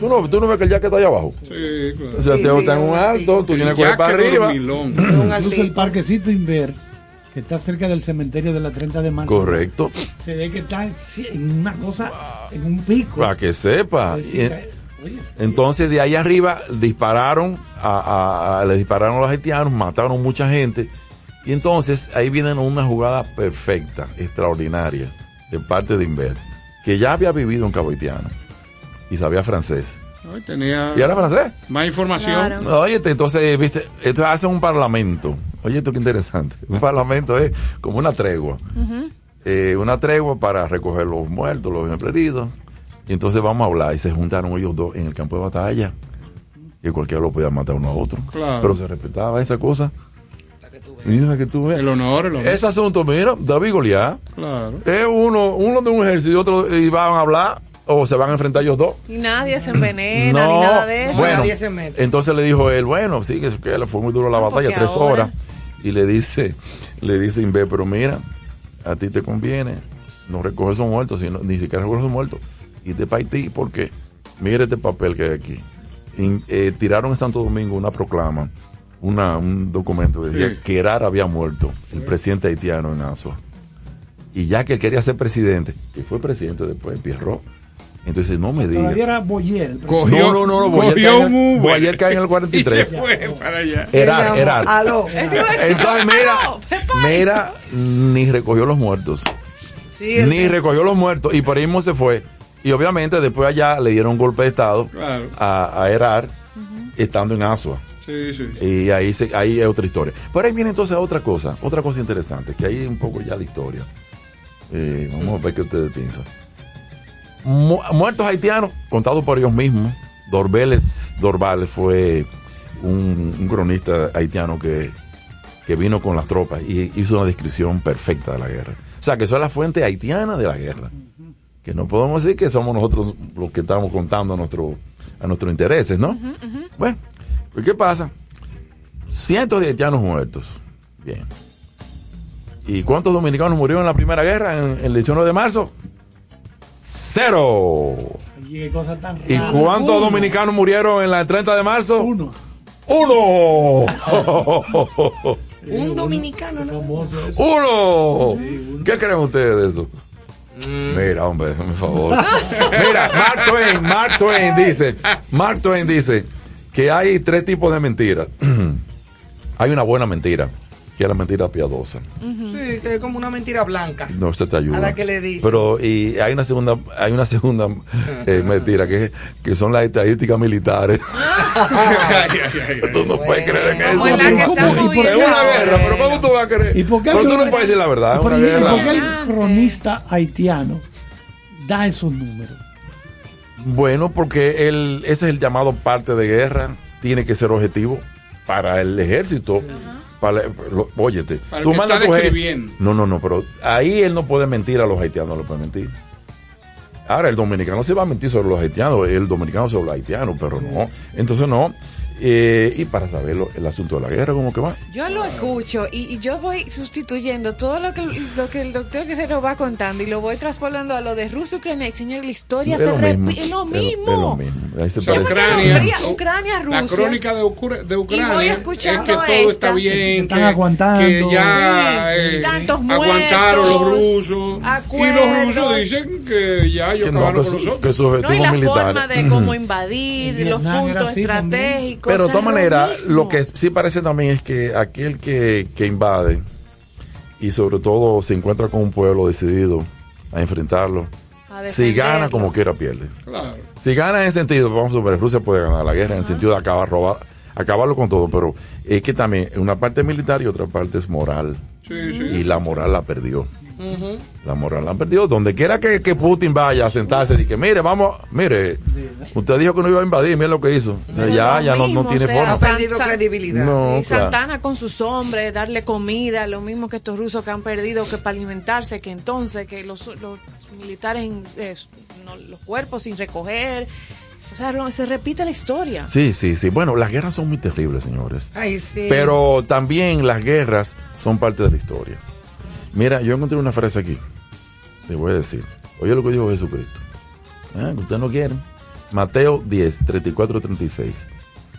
¿Tú no, tú no ves que el Yaque está allá abajo. Sí, claro. Santiago está en un alto, tú tienes que coger para arriba. Incluso el parquecito Inver, que está cerca del cementerio de la 30 de marzo. Correcto. Se ve que está en, una cosa, en un pico. Para que sepa. Sí, sí, Entonces de ahí arriba dispararon, a, a- a- le dispararon a los haitianos, mataron mucha gente. Y entonces ahí viene una jugada perfecta, extraordinaria, de parte de Inver, que ya había vivido en Cabo Haitiano y sabía francés. No, y tenía ¿Y era francés? más información. Oye, entonces, viste, esto hace un parlamento. Oye, esto qué interesante. Un parlamento es como una tregua. Eh, una tregua para recoger los muertos, los heridos. Y entonces vamos a hablar. Y se juntaron ellos dos en el campo de batalla. Y cualquiera lo podía matar uno a otro. Claro. Pero se respetaba esa cosa. Mira que tú ves. El honor, el honor. Ese asunto, mira, David Goliat. Claro. Es uno, uno de un ejército y otro y van a hablar o se van a enfrentar ellos dos. Y nadie se envenena ni nada de eso. Bueno, Nadie se mete. entonces le dijo él, bueno, sí, que, fue muy duro la No, batalla, tres ahora- horas. Y le dice, le dice Inve, pero mira, a ti te conviene no recoger esos muertos, sino, ni siquiera recoger esos muertos. Y te para Haití, porque mira este papel que hay aquí. In- eh, tiraron en Santo Domingo una proclama, una, un documento que decía Sí. que Herrera había muerto, el presidente haitiano en Asua. Y ya que él quería ser presidente, y fue presidente después, Pierrot. Entonces, no me digas. Todavía era Boyer. Cogió, No, no, no, no, Boyer cogió cae en un el- Uber Boyer cae en el 43. Y se fue para allá. Llamó- Erar. Aló. Entonces, mira, mira, ni recogió los muertos. Sí, Ni recogió los muertos. Y por ahí mismo se fue. Y obviamente después allá le dieron un golpe de Estado Claro. a, a Erar, estando en Asua. Sí, sí. Y ahí, se, ahí es otra historia. Pero ahí viene entonces otra cosa, otra cosa interesante, que ahí un poco ya la historia. Eh, vamos a ver qué ustedes piensan. Mu- muertos haitianos, contados por ellos mismos. Dorbeles, Dorbales fue un, un cronista haitiano que, que vino con las tropas y hizo una descripción perfecta de la guerra. O sea, que eso es la fuente haitiana de la guerra. Que no podemos decir que somos nosotros los que estamos contando a, nuestro, a nuestros intereses, ¿no? Bueno, pues ¿qué pasa? Cientos de haitianos muertos. Bien. ¿Y cuántos dominicanos murieron en la Primera Guerra en, en el 19 de marzo? Cero. Y qué cosa tan ¿Y rara. cuántos dominicanos murieron en la 30 de marzo? Uno. ¡Uno! un dominicano, ¿no? ¡Uno! ¿Qué creen ustedes de eso? Mira, hombre, por favor. Mira, Mark Twain, Mark Twain dice, Mark Twain dice que hay tres tipos de mentiras. hay una buena mentira, que es la mentira piadosa. Sí, que es como una mentira blanca. No se te ayuda. A la que le dice. Pero y hay una segunda, hay una segunda eh, mentira que, que son las estadísticas militares. Tú no puedes creer en eso. ¿Y por Es una guerra, pero ¿cómo tú vas a creer? ¿Y por qué pero tú no puedes decir la verdad, es ¿Y por una qué- el cronista haitiano da esos números? Bueno, porque el, ese es el llamado parte de guerra, tiene que ser objetivo para el ejército. Para, lo- óyete, Para tú mandas. No, no, no, pero ahí él no puede mentir a los haitianos, no le puede mentir. Ahora, el dominicano se va a mentir sobre los haitianos, el dominicano sobre los haitianos, pero no. Entonces, no. Eh, y para saber lo- el asunto de la guerra, ¿cómo que va? Yo lo escucho y, y yo voy sustituyendo todo lo que, lo que el doctor Guerrero va contando y lo voy traspolando a lo de Rusia, Ucrania. Y señor, la historia Es se lo mismo. repite. Es lo mismo. es lo mismo. Ahí se O sea, parece. Ucrania, Fría, Ucrania, La Rusia. crónica de, Ucra- de Ucrania es que todo esta. está bien, Que están aguantando. que ya Sí, eh, tantos aguantaron los muertos, rusos. Y los acuerdos. rusos dicen que ya ellos Que no, acabaron que con nosotros. que sus No, y la militares. forma de cómo invadir, los puntos estratégicos. Pero de todas lo maneras, lo que sí parece también es que aquel que, que invade y sobre todo se encuentra con un pueblo decidido a enfrentarlo, A si gana como quiera pierde. Claro. Si gana en el sentido, vamos a ver, Rusia puede ganar la guerra en el sentido de acabar robar, acabarlo con todo, pero es que también una parte es militar y otra parte es moral. Sí, sí. Y la moral la perdió. La moral la perdió. Donde quiera que, que Putin vaya a sentarse y que, mire, vamos, mire, usted dijo que no iba a invadir, mire lo que hizo. ya, ya no, tiene o sea, forma. Ha perdido credibilidad. No, y claro. Santana con sus hombres, darle comida, lo mismo que estos rusos que han perdido que para alimentarse, que entonces que los, los militares, en- eh, no, los cuerpos sin recoger. O sea, se repite la historia. Sí, sí, sí. Bueno, las guerras son muy terribles, señores. Ay, sí. Pero también las guerras son parte de la historia. Mira, yo encontré una frase aquí. Te voy a decir. Oye lo que dijo Jesucristo. Que ustedes no quieren. Mateo 10, 34, 36.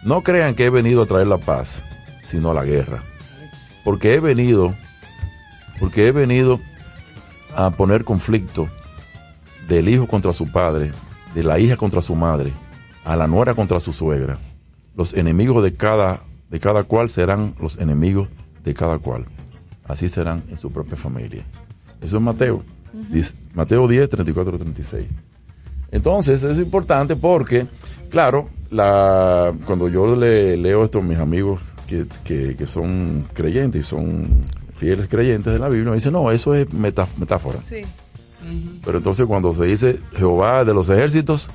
No crean que he venido a traer la paz, sino la guerra. Porque he venido, porque he venido a poner conflicto del hijo contra su padre, de la hija contra su madre, a la nuera contra su suegra. Los enemigos de cada, de cada cual serán los enemigos de cada cual. Así serán en su propia familia. Eso es Mateo. Dice- Mateo 10, 34, 36. Entonces, es importante porque, claro, la, cuando yo le leo esto a mis amigos que, que- que son creyentes y son fieles creyentes de la Biblia, me dicen, no, eso es metáfora. Sí. Pero entonces cuando se dice Jehová de los ejércitos,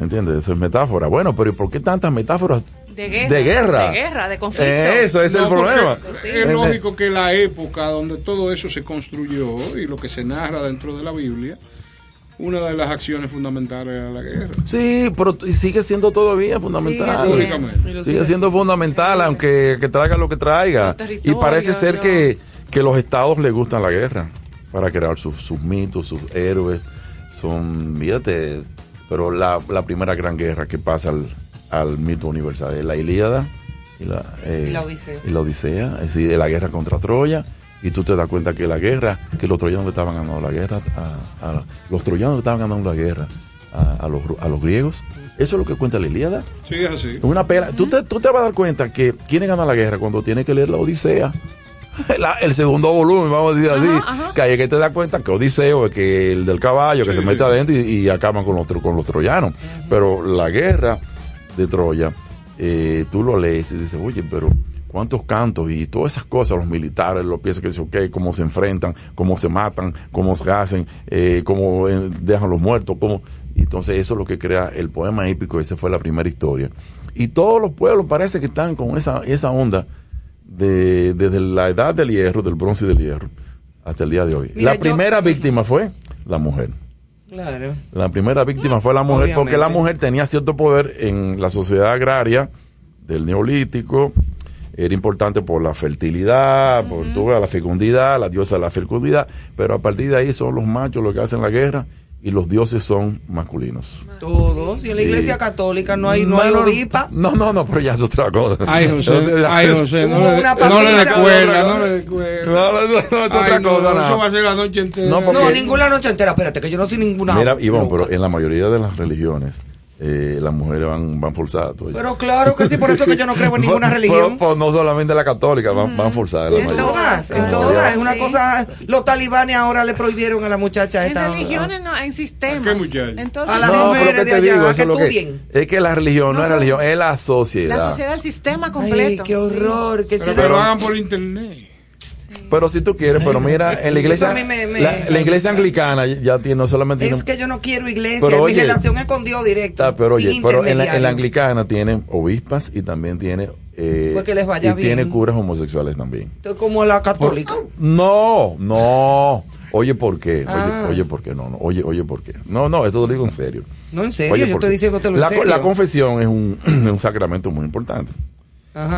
¿entiendes? Eso es metáfora. Bueno, pero ¿y por qué tantas metáforas De guerra. de guerra? De guerra, de conflicto. Eh, Eso es No, el problema. Es lógico que la época donde todo eso se construyó y lo que se narra dentro de la Biblia, una de las acciones fundamentales era la guerra. Sí, pero sigue siendo todavía fundamental. Sigue siendo. Lógicamente. Sigue siendo fundamental, aunque que traiga lo que traiga. Y parece ser que, que los estados les gustan la guerra para crear sus, sus mitos, sus héroes. Son, fíjate, pero la, la primera gran guerra que pasa al, al mito universal es la Ilíada y la, eh, Y la Odisea. y la Odisea, es decir, la guerra contra Troya. Y tú te das cuenta que la guerra, que los troyanos le estaban ganando la guerra, a, a- los troyanos le estaban ganando la guerra a, a los, a los griegos. Eso es lo que cuenta la Ilíada. Sí, es así. Es una pena. ¿Tú, te, tú te vas a dar cuenta que quién gana la guerra cuando tienes que leer la Odisea. La- el segundo volumen, vamos a decir así. Que ahí es que te das cuenta que Odiseo es que el del caballo que Sí, se sí. mete adentro y, y acaban con los, con los troyanos. Pero la guerra de Troya, eh, tú lo lees y dices, oye, pero cuántos cantos y todas esas cosas, los militares, los piensan que dicen, ok, cómo se enfrentan, cómo se matan, cómo se hacen, eh, cómo eh, dejan los muertos, cómo... Entonces eso es lo que crea el poema épico, esa fue la primera historia. Y todos los pueblos parece que están con esa, esa onda de, desde la edad del hierro, del bronce y del hierro, hasta el día de hoy. Mira, la yo- primera víctima fue la mujer. Claro. La primera víctima fue la mujer porque la mujer tenía cierto poder en la sociedad agraria del neolítico. Era importante por la fertilidad, por toda la fecundidad, la diosa de la fecundidad, pero a partir de ahí son los machos los que hacen la guerra y los dioses son masculinos. Todos. Y en la iglesia Sí. católica no hay, no hay no, obispa. no, no, no, pero ya es otra cosa. Ay, José, ay, José, no le, no le recuerda, no le recuerda. No, no, no, no, es Ay, otra no, cosa. Eso nada. va a ser la noche entera. No, porque- No, ninguna noche entera. Espérate, que yo no soy ninguna. Mira, Iván, loca. pero en la mayoría de las religiones, eh, las mujeres van, van forzadas. oyes. Pero claro que sí, por eso que yo no creo en ninguna religión. por no solamente la católica, van, van forzadas. la En mayoría. todas, en todas. Es una Sí. cosa. Los talibanes ahora le prohibieron a la muchacha En esta. religiones, no, en sistemas. ¿A qué? Entonces, A las No, pero mujeres que de te allá, digo, que estudien. es que la religión no, No es religión, es la sociedad. la sociedad, el sistema Ay, completo. qué horror. Que Pero si que no- lo hagan por internet. Pero si tú quieres, pero mira, en la iglesia, me- me- la, la iglesia anglicana ya tiene no solamente tiene- Es que yo no quiero iglesia. Pero, mi oye, relación es con Dios directo. Está, pero oye, pero en la, en la anglicana tienen obispas y también tiene eh, Pues que les vaya y tiene bien. curas homosexuales también. Esto es como la católica. No, no. Oye, ¿por qué? Oye, Ah. oye, ¿por qué? No, no. Oye, oye, ¿por qué? No, no, esto lo digo en serio. No, en serio, Oye, yo ¿por estoy qué? diciéndotelo en la, serio. La confesión es un, un sacramento muy importante.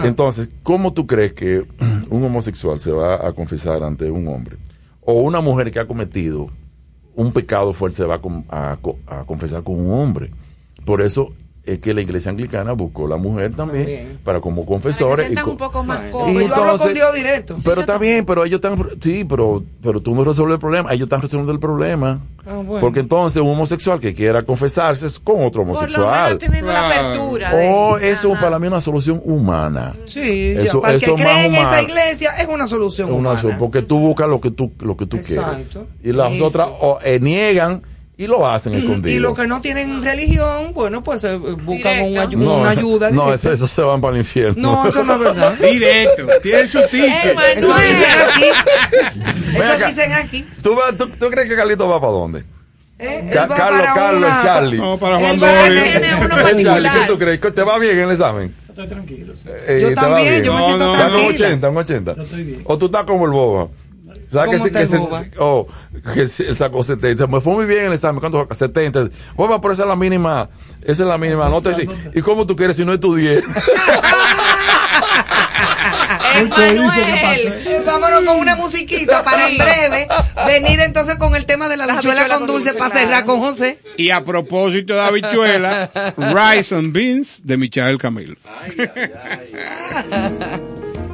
Entonces, ¿cómo tú crees que un homosexual se va a confesar ante un hombre? O una mujer que ha cometido un pecado fuerte se va a confesar con un hombre. Por eso es que la iglesia anglicana buscó la mujer también, También. para como Para que confesores. se y un poco más Pues cómodos. yo hablo con Dios directo. pero está bien, pero ellos están, sí, pero, pero tú no resuelves el problema, ellos están resolviendo el problema. Ah, bueno. Porque entonces un homosexual que quiera confesarse es con otro Por lo homosexual. menos Claro. apertura. de- O eso Ajá. para mí es una solución humana. Sí, ya, Eso- para el eso que más cree en esa iglesia es una solución Una humana. porque tú buscas lo que tú, lo que tú Exacto. quieres. Y las Eso. otras o, eh, niegan y lo hacen escondido. Y los que no tienen religión, bueno, pues eh, buscan un Directo. ayu- no, una ayuda. No, eso, eso se van para el infierno. No, eso no es verdad. Directo. Tiene su ticket. Emanuel. Eso dicen aquí. Eso acá. dicen aquí. ¿Tú, tú, tú crees que Carlito va para dónde? ¿eh? Ca- Él va Carlos, para Carlos, una- Charlie. No, para Juan Eh, Charlie, ¿qué tú crees? ¿Te va bien en el examen? Estoy tranquilo. sí. Eh, Yo ¿te va también, yo me No, siento no, ¿Estás con tranquila. 80, un 80? Yo estoy bien. ¿O tú estás como el boba? ¿Sabes ¿Cómo que, está que el se- oh, que se- él sacó 70. Me fue muy bien el examen. ¿Cuánto sacó? 70. Boba, pero esa es la mínima. Esa es la mínima nota. Sí. ¿Y cómo tú quieres si no estudié? Mucho dice que pasé. Eh, Vámonos con una musiquita para en breve venir entonces con el tema de la habichuela con con dulce dulce, para claro. cerrar con José. Y a propósito de habichuela, Rice and Beans de Michael Camilo.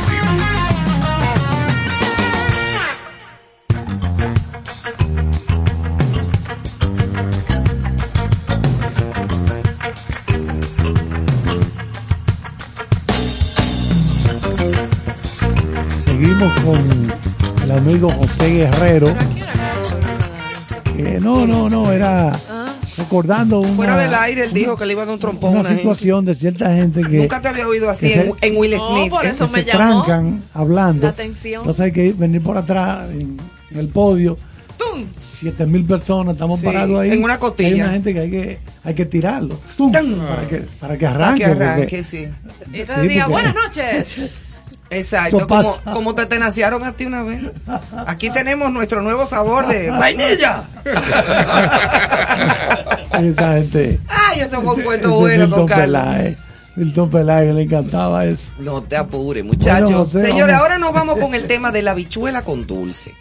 José Guerrero. Que no, no, no, era recordando una, Fuera del aire, él dijo que le iba a dar un trompón una una gente. situación de cierta gente que, Nunca te había oído así que en, en Will No, Smith. por ¿eh? eso que me se llamó trancan hablando. la atención. Entonces hay que ir- venir por atrás en, en el podio. ¡Tum! Siete mil personas, estamos Sí, parados ahí. en una costilla. Hay una gente que hay que, hay que tirarlo. ¡Tum! ¡Tum! Para que, para que Para arranque. que porque- arranque, sí. Y te Sí, diga, porque- buenas noches. Exacto, como, te tenaciaron a ti una vez. Aquí tenemos nuestro nuevo sabor de vainilla. Esa gente. Ay, eso fue un cuento ese bueno Milton con Carlos. Milton Peláez, le encantaba eso. No te apures, muchachos. Bueno, José, Señores, ahora nos vamos con el tema de la bichuela con dulce.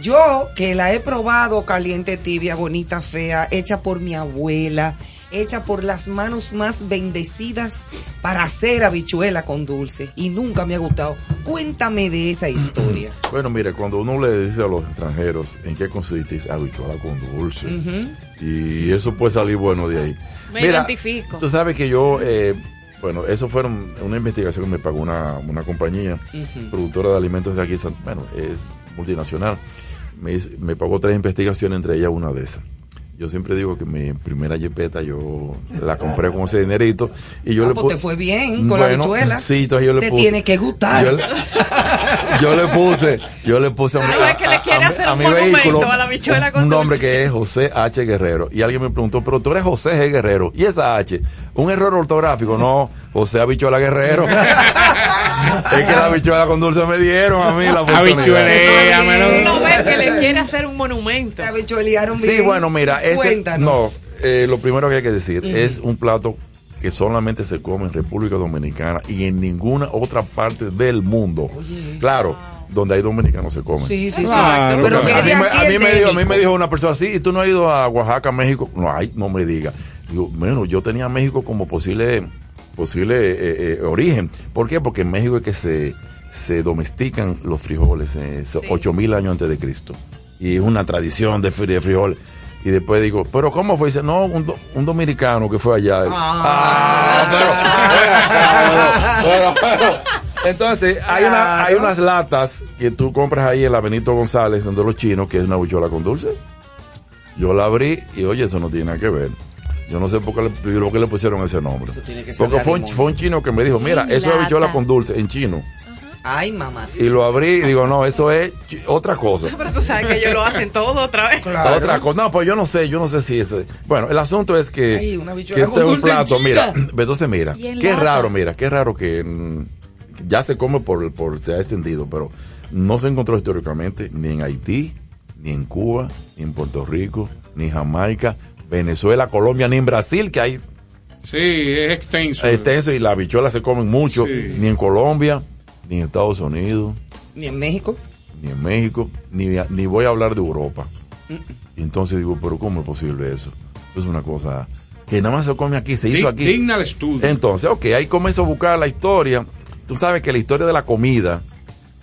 Yo, que la he probado caliente, tibia, bonita, fea, hecha por mi abuela, hecha por las manos más bendecidas para hacer habichuela con dulce. Y nunca me ha gustado. Cuéntame de esa historia. Bueno, mire, cuando uno le dice a los extranjeros en qué consiste, habichuela con dulce. Y eso puede salir bueno de ahí. Me identifico. Tú sabes que yo, eh, bueno, eso fue una investigación que me pagó una, una compañía productora de alimentos de aquí, bueno, es multinacional. Me, hice- me pagó tres investigaciones, entre ellas una de esas. Yo siempre digo que mi primera jipeta yo la compré con ese dinerito y yo Ah, le pues pu- te fue bien con la Bueno, habichuela. Sí, entonces yo le Te puse. tiene que gustar. Yo le, yo le puse, yo le puse a, mi- Ay, es que le quiere a- a- hacer a un mi vehículo a la habichuela con un nombre dulce. que es José H. Guerrero. Y alguien me preguntó, pero tú eres José G. Guerrero. ¿Y esa H? ¿Un error ortográfico? No, José Habichuela Guerrero. es que la habichuela con dulce me dieron a mí la oportunidad. Uno ve que le quiere hacer un monumento. Te habichuelearon Sí, bueno, mira, ese, Cuéntanos. no, eh, lo primero que hay que decir es un plato que solamente se come en República Dominicana y en ninguna otra parte del mundo. claro, donde hay dominicanos se come. Sí, sí, sí. Claro, Pero a, mí, me, a mí dijo, a mí me dijo una persona, sí, ¿y tú no has ido a Oaxaca, México? No, ay, no me diga. Digo, bueno, yo tenía México como posible, posible eh, eh, origen. ¿Por qué? Porque en México es que se, se domestican los frijoles, eh, Sí. 8000 años antes de Cristo. Y es una tradición de, de frijoles. Y después digo, ¿pero cómo fue? Dice, no, un, do- un dominicano que fue allá. Ah, pero, bueno, bueno. Entonces, hay, una, hay unas latas que tú compras ahí en la Benito González, donde los chinos, que es una bichola con dulce. Yo la abrí y, oye, eso no tiene nada que ver. Yo no sé por qué le, por qué le pusieron ese nombre. Eso tiene que ser Porque fue un, fue un chino que me dijo, mira, eso es Lata. bichola con dulce en chino. Ay, mamá. Y lo abrí y digo, no, eso es otra cosa. Pero tú sabes que ellos lo hacen todo otra vez. Otra cosa. No, pues yo no sé, yo no sé si es. Bueno, el asunto es que, Ay, una bichuela que esto con es un plato. Mira, entonces mira, en qué lata. raro, mira, qué raro que mm, ya se come por, por se ha extendido, pero no se encontró históricamente ni en Haití, ni en Cuba, ni en Puerto Rico, ni en Jamaica, Venezuela, Colombia, ni en Brasil, que hay Sí, es extenso. extenso y las habichuelas se comen mucho, Sí. ni en Colombia, ni en Estados Unidos, Ni en México. ni en México, ni, ni voy a hablar de Europa. Y entonces digo, pero ¿cómo es posible eso? Es una cosa que nada más se come aquí, se hizo aquí. Digna de estudio. Entonces, ok, ahí comienzo a buscar la historia. Tú sabes que la historia de la comida,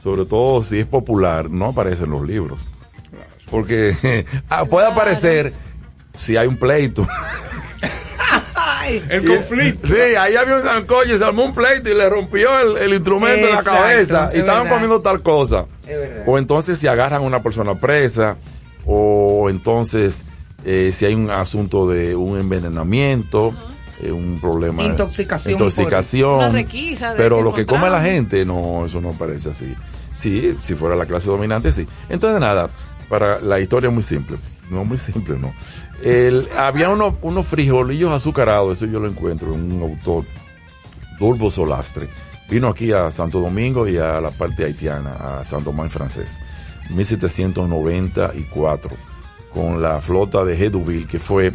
sobre todo si es popular, no aparece en los libros. Porque ah, puede aparecer si hay un pleito. El Y- conflicto. Sí, ahí había un sancocho y se armó un pleito y le rompió el, el instrumento en la Exacto, cabeza. Y es estaban verdad. comiendo tal cosa. es verdad. O entonces si agarran a una persona presa, o entonces eh, si hay un asunto de un envenenamiento, eh, un problema Intoxicación intoxicación, de pero lo que come la gente, no, eso no parece así. Sí, si fuera la clase dominante, sí. Entonces nada, para la historia es muy simple, no muy simple, no. Había unos, unos frijolillos azucarados, eso yo lo encuentro en un autor, Durbo Solastre, Vino aquí a Santo Domingo y a la parte haitiana, a Santo Domingo francés. 1794, con la flota de Heduville, que fue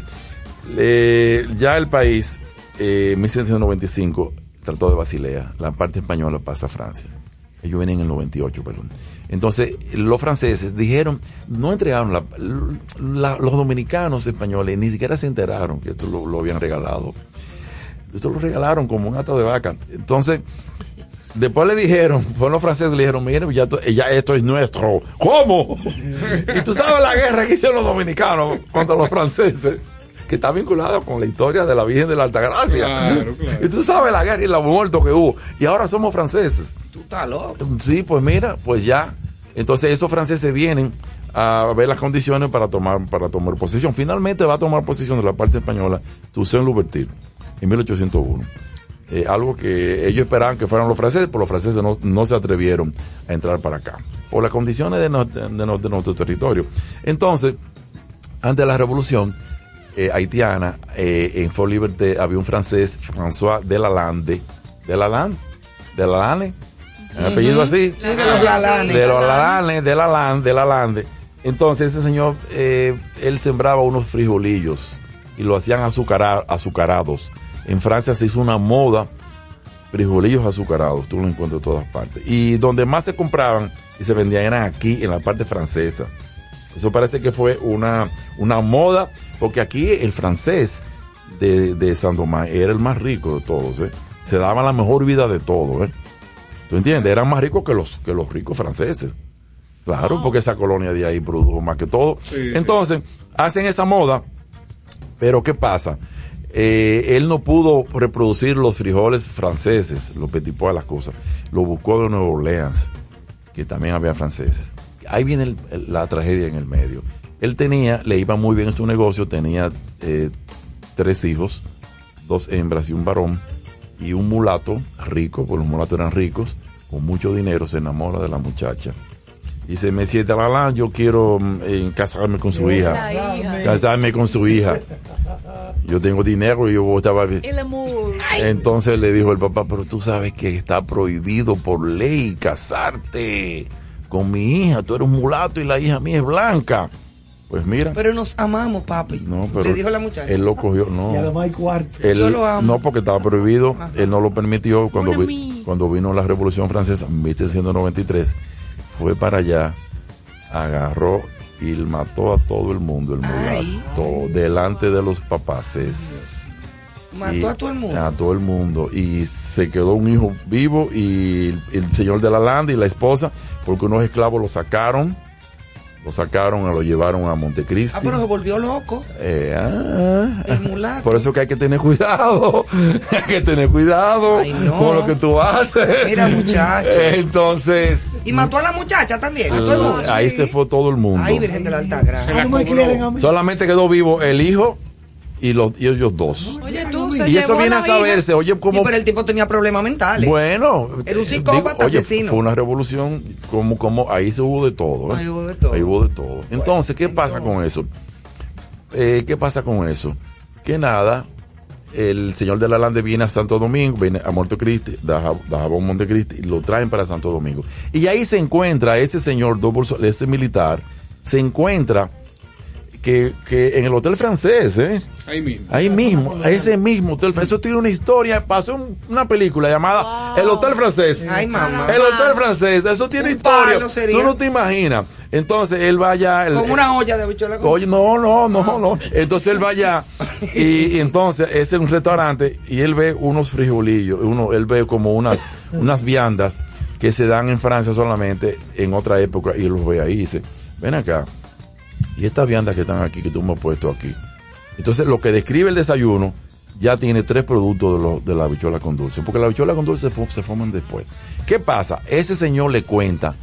ya el país, eh, 1795, trató de Basilea. La parte española pasa a Francia. Ellos vienen en el 98, perdón. Entonces, los franceses dijeron, no entregaron, la, los dominicanos españoles ni siquiera se enteraron que esto lo, lo habían regalado. Esto lo regalaron como un ato de vaca. Entonces, después le dijeron, fueron los franceses, le dijeron, miren, ya, ya esto es nuestro. ¿Cómo? y tú sabes la guerra que hicieron los dominicanos contra los franceses que está vinculada con la historia de la Virgen de la Altagracia. Claro, claro. Y tú sabes la guerra y los muertos que hubo. Y ahora somos franceses. Tú estás loco. Sí, pues mira, pues ya. Entonces esos franceses vienen a ver las condiciones para tomar para tomar posesión. Finalmente va a tomar posesión de la parte española Toussaint Louverture en 1801. Eh, algo que ellos esperaban que fueran los franceses, pero los franceses no, no se atrevieron a entrar para acá, por las condiciones de, no- de no- de nuestro territorio. Entonces, antes de la revolución eh, haitiana, eh, en Fort Liberté había un francés, François Delalande, Delalande, Delalande, un apellido así, Sí, de los Lalanes. de los Lalanes, de Lalande, de Lalande. Entonces ese señor, eh, él sembraba unos frijolillos y lo hacían azucarar, azucarados. En Francia se hizo una moda frijolillos azucarados, tú lo encuentras en todas partes. Y donde más se compraban y se vendían eran aquí, en la parte francesa. Eso parece que fue una, una moda, porque aquí el francés de, de San Domán era el más rico de todos, ¿eh? Se daba la mejor vida de todos, ¿eh? ¿Tú entiendes? Eran más ricos que los, que los ricos franceses. Claro, porque esa colonia de ahí produjo más que todo. Sí, Entonces, hacen esa moda, pero ¿qué pasa? Eh, él no pudo reproducir los frijoles franceses, los petit pois, las cosas. Lo buscó de Nueva Orleans, que también había franceses. Ahí viene el- el- la tragedia en el medio. Él tenía, le iba muy bien en su negocio, tenía eh, tres hijos, dos hembras y un varón, y un mulato rico, porque los mulatos eran ricos, con mucho dinero, se enamora de la muchacha. Y se me siente la yo quiero mm, eh, casarme con su hija. Casarme con su hija. Yo tengo dinero y yo estaba bien. El amor. Entonces le dijo el papá, pero tú sabes que está prohibido por ley casarte con mi hija. Tú eres un mulato y la hija mía es blanca. Pues mira. Pero nos amamos, papi. no, pero Le dijo la muchacha. él lo cogió, no. Y además hay cuarto. Él, Yo lo amo. No, porque estaba prohibido. Él no lo permitió cuando, vi- cuando vino la Revolución Francesa en 1793. Fue para allá, agarró y mató a todo el mundo, el Ay. mulato, delante de los papaces. Mató Y- a todo el mundo. A todo el mundo. Y se quedó un hijo vivo y el señor de la landa y la esposa, porque unos esclavos lo sacaron. Lo sacaron, lo llevaron a Montecristi. Ah, pero se volvió loco. Eh, ah, El mulato. por eso que hay que tener cuidado. hay que tener cuidado Ay, no. con lo que tú haces. Mira, muchacho. Entonces, Y mató a la muchacha también. a todo el mundo. ahí se fue todo el mundo. Ay, Virgen de la Altagracia. No me quieren a mí. Solamente quedó vivo el hijo y, los, y ellos dos. Oye, tú se Y eso viene a saberse. Oye, Sí, como pero el tipo tenía problemas mentales. Bueno, Era un eh, psicópata oye, asesino. Fue una revolución, como, como ahí se hubo de todo. ¿eh? Ahí hubo de todo. Ahí hubo de todo. Entonces, ¿qué pasa con eso? Eh, ¿Qué pasa con eso? Que nada, el señor de la Lande viene a Santo Domingo, viene a Montecristi, Ja- de Jabón Montecristi, y lo traen para Santo Domingo. Y ahí se encuentra ese señor, ese militar, se encuentra que, que en el hotel francés, ¿eh? Ahí mismo. Ahí mismo, a ese mismo hotel francés. Eso tiene una historia, pasó un- una película llamada El Hotel Francés. Ay, mamá. El Hotel Francés, eso tiene Un historia. Tú no te imaginas. Entonces él va allá. el- Con una olla de habichuela. Oye, no, no, no, no. Entonces él va allá y, y entonces es en un restaurante y él ve unos frijolillos, uno, él ve como unas, unas viandas que se dan en Francia solamente en otra época y él los ve ahí y dice, ven acá, y estas viandas que están aquí, que tú me has puesto aquí. Entonces lo que describe el desayuno ya tiene tres productos de, lo- de la habichuela con dulce, porque la habichuela con dulce se, se forman después. ¿Qué pasa? Ese señor le cuenta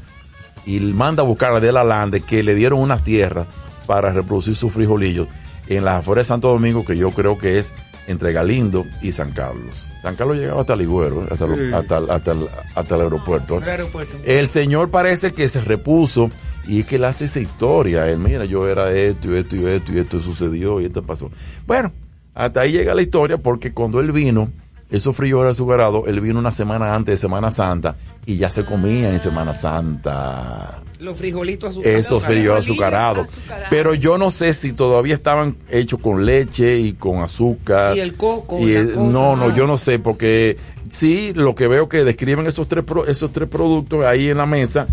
y manda a buscar a de la Lande que le dieron unas tierras para reproducir sus frijolillos en las afueras de Santo Domingo, que yo creo que es entre Galindo y San Carlos. San Carlos llegaba hasta Ligüero, ¿eh? hasta, lo- hasta, hasta el- hasta el aeropuerto. El aeropuerto. El señor parece que se repuso y es que él hace esa historia. Él, mira, yo era esto y esto y esto y esto sucedió y esto pasó. Bueno, hasta ahí llega la historia porque cuando él vino esos frijoles azucarados, él vino una semana antes de Semana Santa y ya se comía en Semana Santa. Los frijolitos azucarados. Esos frijoles azucarados. Pero yo no sé si todavía estaban hechos con leche y con azúcar. Y el coco, Y la el- cosa. no, no, yo no sé, porque sí, lo que veo que describen esos tres, esos tres productos ahí en la mesa,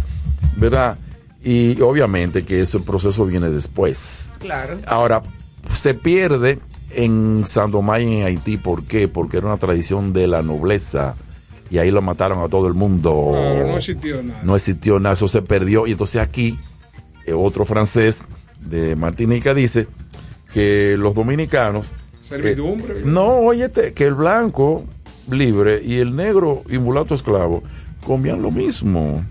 ¿verdad? Y obviamente que ese proceso viene después. Claro. Ahora, se pierde en Sandomay, en Haití. ¿Por qué? Porque era una tradición de la nobleza. Y ahí lo mataron a todo el mundo. Claro, no existió nada. No existió nada, eso se perdió. Y entonces aquí, eh, otro francés de Martinica dice que los dominicanos. Servidumbre. eh, no, óyete, que el blanco libre y el negro y mulato esclavo comían lo mismo.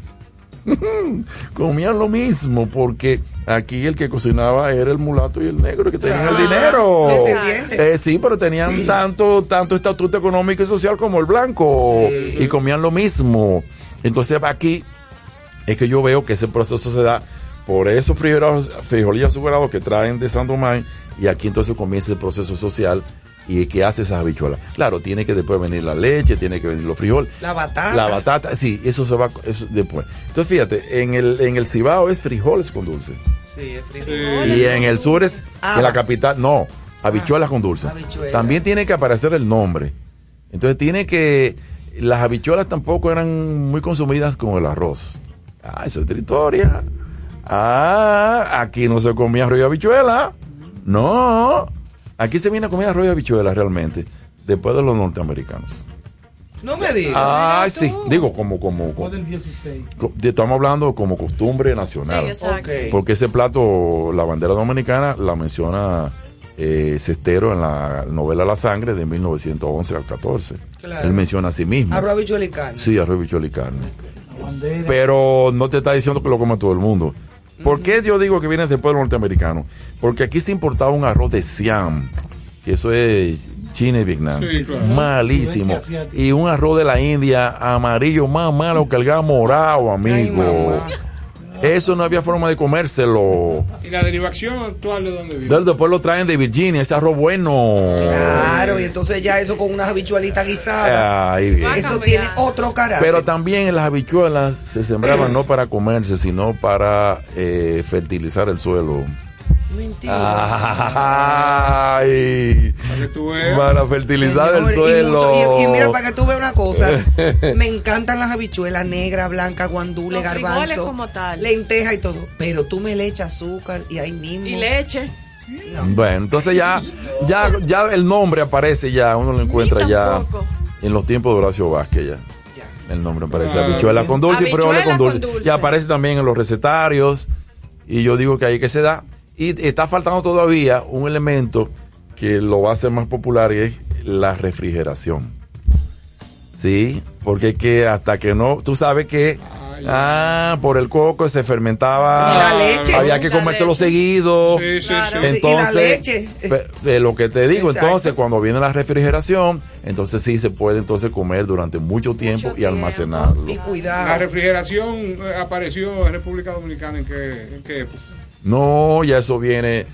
comían lo mismo porque aquí el que cocinaba era el mulato y el negro que tenían el dinero. Descendientes. Eh, sí, pero tenían tanto, tanto estatuto económico y social como el blanco y comían lo mismo. Entonces aquí es que yo veo que ese proceso se da por esos frijolillos azucarados que traen de San Domingo y aquí entonces comienza el proceso social y que hace esas habichuelas. Claro, tiene que después venir la leche, tiene que venir los frijoles. La batata. La batata, sí, eso se va eso después. Entonces fíjate, en el, en el Cibao es frijoles con dulce. Sí, es frijol. Y en el sur es, Ah, en la capital, no, habichuelas con dulce. Habichuelas. También tiene que aparecer el nombre. Entonces tiene que, las habichuelas tampoco eran muy consumidas con el arroz. Ah, eso es otra historia. Ah, aquí no se comía arroz y habichuela. No, aquí se viene a comer arroz y habichuela realmente, después de los norteamericanos. No me digas. Ah, sí, digo como, como, como- del 16. co- estamos hablando como costumbre nacional. Sí. Porque ese plato, la bandera dominicana, la menciona eh, Cestero en la novela La Sangre de 1911 al 14. Claro. Él menciona a sí mismo. Arroz, habichuela y carne. Sí, arroz, bichuela y carne. Bandera. Pero no te está diciendo que lo come todo el mundo. ¿Por qué yo digo que viene después del norteamericano? Porque aquí se importaba un arroz de Siam, que eso es China y Vietnam. Sí, claro. Malísimo. Y un arroz de la India amarillo más malo que el gas morado, amigo. Eso no había forma de comérselo. ¿Y la derivación actual de dónde viene? Del- Después lo traen de Virginia, ese arroz bueno. Claro, y entonces ya eso con unas habichuelitas guisadas. Bien. Eso tiene otro carácter. Pero también las habichuelas se sembraban no para comerse, sino para eh, fertilizar el suelo. Mentira. Ay, Para que tú veas. para fertilizar Señor, el y suelo. mucho- Y, y mira, para que tú veas una cosa, me encantan las habichuelas negras, blancas, guandule, Los frijoles garbanzo, como tal. lenteja y todo. Pero tú me le echas azúcar y ahí mismo. Y leche. Bueno, entonces ya, ya, ya el nombre aparece ya, uno lo encuentra ya en los tiempos de Horacio Vázquez ya. Ya. El nombre aparece Ah, habichuela con dulce y Habichuela con con dulce. dulce. Y aparece también en los recetarios. Y yo digo que ahí que se da. Y está faltando todavía un elemento que lo va a hacer más popular y es la refrigeración. Sí, porque es que hasta que no, tú sabes que ah, por el coco se fermentaba, la leche. había que La comérselo leche. seguido. Sí, sí, Claro. sí. Sí, y la Entonces, leche. de lo que te digo, Exacto. entonces cuando viene la refrigeración, entonces sí se puede entonces comer durante mucho tiempo y tiempo. almacenarlo. Y La cuidado. refrigeración eh, apareció en República Dominicana en qué, en qué época. No, ya eso viene.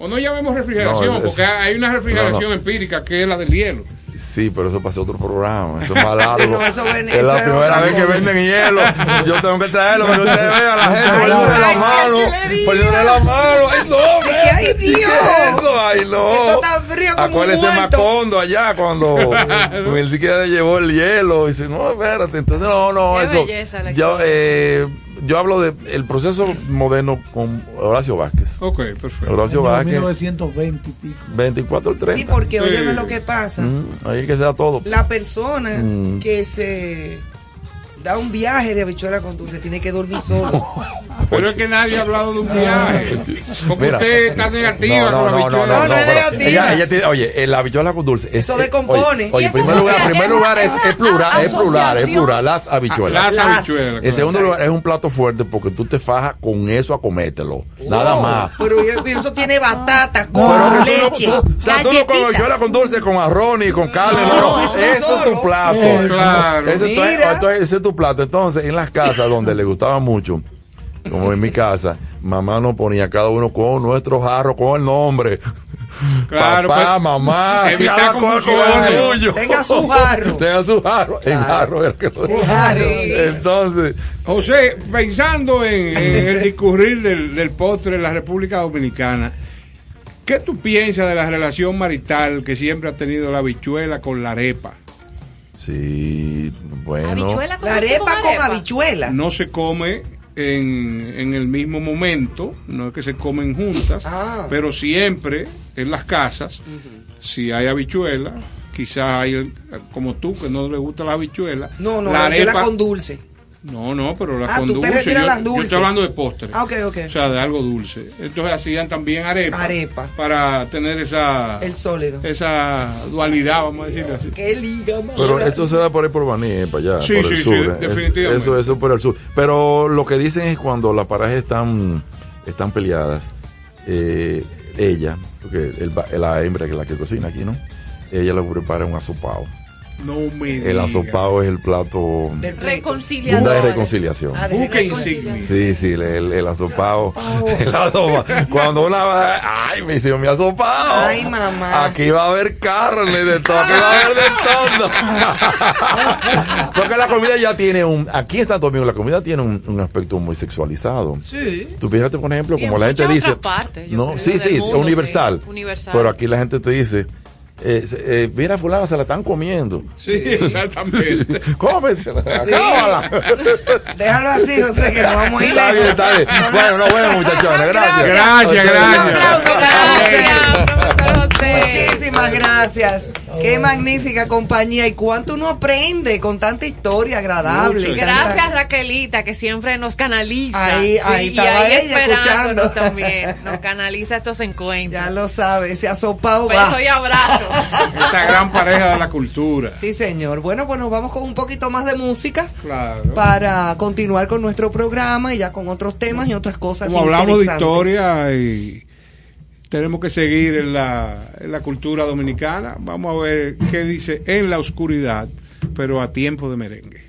O no llamemos refrigeración, No, es- porque hay una refrigeración no, no. empírica que es la del hielo. Sí, pero eso pasó otro programa. Eso es más largo. No, eso ven- es eso la es primera vez que venden hielo. Yo tengo que traerlo para que ustedes vean a la gente Ay, poniéndole la mano. Poniéndole la mano. Ay, no, ¿Qué? ¡Ay, vete. Dios! ¿Qué es eso? Ay, no. Esto está frío como Acuérdese un muerto. Macondo allá cuando él siquiera le llevó el hielo. Y dice, no, espérate. Entonces, no, no, Qué eso. belleza la Yo, eh, yo hablo del el proceso moderno con Horacio Vázquez. Ok, perfecto. Horacio Vázquez, 1920 y pico. 24 al 30. Sí, porque Sí. óyeme lo que pasa. Mm, ahí es que se da todo. La persona Mm. que se da un viaje de habichuela con dulce tiene que dormir solo. Pero es que nadie ha hablado de un viaje. Porque Mira. usted está negativa No, no, con la no, no, habichuela. no, No, no es pero negativa. ella, ella tiene, oye, el habichuela con dulce. es- Eso eh, decompone. Oye, en primer lugar, en primer lugar es, es plural, es plural, es plural, las habichuelas. Las Las. habichuelas. En segundo lugar, es un plato fuerte porque tú te fajas con eso a comértelo. Nada más. Pero eso tiene batata, con no- leche. tú- o sea, tú no galletitas. habichuela con dulce, con arroz ni con carne, no, No, no. eso es tu plato. Claro. Ese, es tu- Tu plato. Entonces, en las casas donde le gustaba mucho, como en mi casa, mamá nos ponía cada uno con nuestro jarro, con el nombre. Claro, Papá, pero- mamá, Evitar cada cual con lo confusiones. suyo. Tenga su jarro. Tenga su jarro. El jarro era que lo El jarro. Entonces, José, pensando en, en el discurrir del, del postre en la República Dominicana, ¿qué tú piensas de la relación marital que siempre ha tenido la bichuela con la arepa? Sí, bueno. Habichuela con La arepa con habichuela. No se come en, en el mismo momento, no es que se comen juntas, Ah. pero siempre en las casas, si hay habichuela, quizás hay, el- como tú, que no le gusta la habichuela. No, no, la la habichuela arepa- con dulce. No, no, pero la Ah, con tú te dulce. refieres a Yo, las yo dulces. estoy hablando de postre. Ah, ok, ok. O sea, de algo dulce. Entonces hacían también arepa. Arepa. Para tener esa, El sólido. esa dualidad, vamos a decirlo así. Qué liga, madre. Pero eso se da por ahí por Baní, para allá, Sí, por sí, el sí, sur. Es- definitivamente. Eso, eso por el sur. Pero lo que dicen es cuando las parejas están, están peleadas, eh, ella, porque el, la hembra que es la que cocina aquí, ¿no? Ella le prepara un asopado. No me El diga. asopado es el plato Del punta de reconciliación. Ah, reconciliación. insignia. Sí, sí, el, el, el asopado. El asopado. Cuando una va, ay, me hicieron mi asopado. Ay, mamá. Aquí va a haber carne de todo, aquí va a haber de todo. Porque la comida ya tiene un, aquí en Santo Domingo la comida tiene un, un aspecto muy sexualizado. Sí. Tú fíjate, por ejemplo, Y como la gente dice. yo no, creo, sí, sí, es mundo, universal. sí, universal. Pero aquí la gente te dice, eh, eh, mira, fulano, se la están comiendo. Sí, exactamente. Cómetela, acábala. Déjalo así, José, que nos vamos a ir Está bien, está bien. Bueno, no, bueno, muchachones, gracias. Gracias, Un gracias. aplauso, gracias. Muchísimas gracias. Qué magnífica compañía y cuánto uno aprende con tanta historia agradable. Mucho. y tanta- Gracias Raquelita que siempre nos canaliza. Ahí- ahí y estaba ahí ella escuchando. también. Nos canaliza estos encuentros. Ya lo sabe, ese asopado va. Beso y abrazo. Esta gran pareja de la cultura. Sí, señor. Bueno, pues nos vamos con un poquito más de música Claro. para continuar con nuestro programa y ya con otros temas y otras cosas. Como hablamos de historia y tenemos que seguir en la, en la cultura dominicana, vamos a ver qué dice en la oscuridad, pero a tiempo de merengue.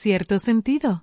cierto sentido.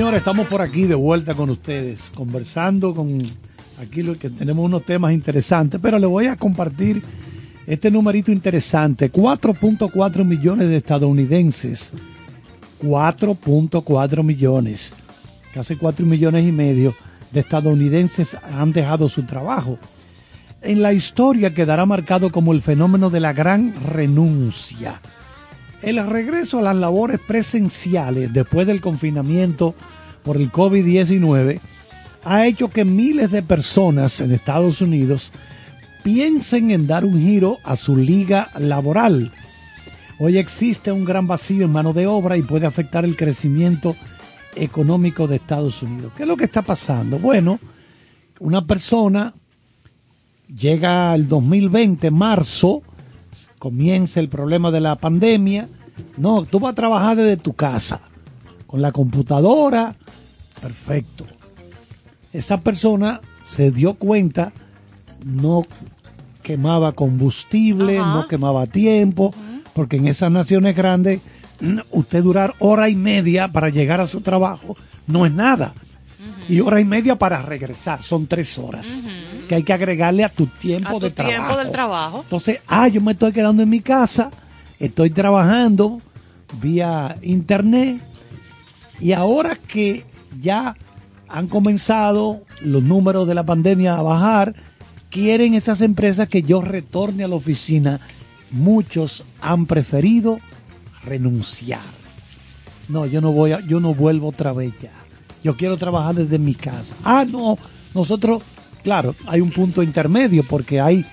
señores, estamos por aquí de vuelta con ustedes, conversando con aquí lo que tenemos unos temas interesantes, pero les voy a compartir este numerito interesante, 4.4 millones de estadounidenses, 4.4 millones, casi 4 millones y medio de estadounidenses han dejado su trabajo. En la historia quedará marcado como el fenómeno de la gran renuncia. El regreso a las labores presenciales después del confinamiento por el COVID-19 ha hecho que miles de personas en Estados Unidos piensen en dar un giro a su liga laboral. Hoy existe un gran vacío en mano de obra y puede afectar el crecimiento económico de Estados Unidos. ¿Qué es lo que está pasando? Bueno, una persona llega el 2020, marzo, comienza el problema de la pandemia. No, tú vas a trabajar desde tu casa, con la computadora, perfecto. Esa persona se dio cuenta, no quemaba combustible, no quemaba tiempo, porque en esas naciones grandes, usted durar hora y media para llegar a su trabajo no es nada. Y hora y media para regresar, son tres horas. Que hay que agregarle a tu tiempo A tu de trabajo. tiempo del trabajo. Entonces, ah, yo me estoy quedando en mi casa, estoy trabajando vía internet y ahora que ya han comenzado los números de la pandemia a bajar, quieren esas empresas que yo retorne a la oficina. Muchos han preferido renunciar. No, yo no voy a, yo no vuelvo otra vez ya. Yo quiero trabajar desde mi casa. Ah, no, nosotros, claro, hay un punto intermedio porque hay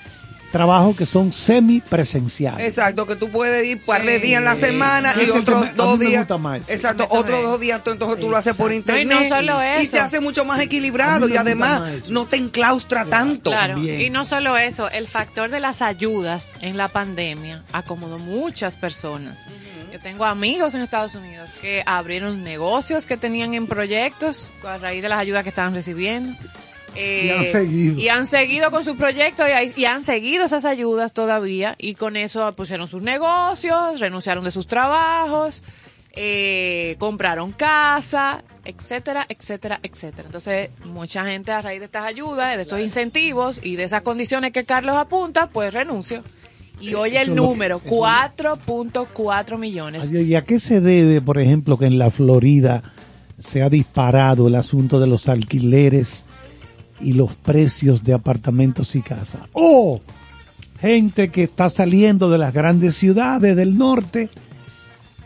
trabajos que son semipresenciales. Exacto, que tú puedes ir un par de días en la semana y otros dos días. gusta más ese. Exacto, otros dos días entonces tú lo haces por internet. No, y no solo Y eso. se hace mucho más equilibrado y además no te enclaustra tanto. Claro, y no solo eso, el factor de las ayudas en la pandemia acomodó muchas personas. Tengo amigos en Estados Unidos que abrieron negocios que tenían en proyectos a raíz de las ayudas que estaban recibiendo. Eh, Y han seguido. y han seguido con sus proyectos y, y han seguido esas ayudas todavía y con eso pusieron sus negocios, renunciaron de sus trabajos, eh, compraron casa, etcétera, etcétera, etcétera. Entonces, mucha gente a raíz de estas ayudas, de estos incentivos y de esas condiciones que Carlos apunta, pues renunció. Y hoy Eso el número, 4.4 millones. ¿Y a qué se debe, por ejemplo, que en la Florida se ha disparado el asunto de los alquileres y los precios de apartamentos y casas? ¡Oh! Gente que está saliendo de las grandes ciudades del norte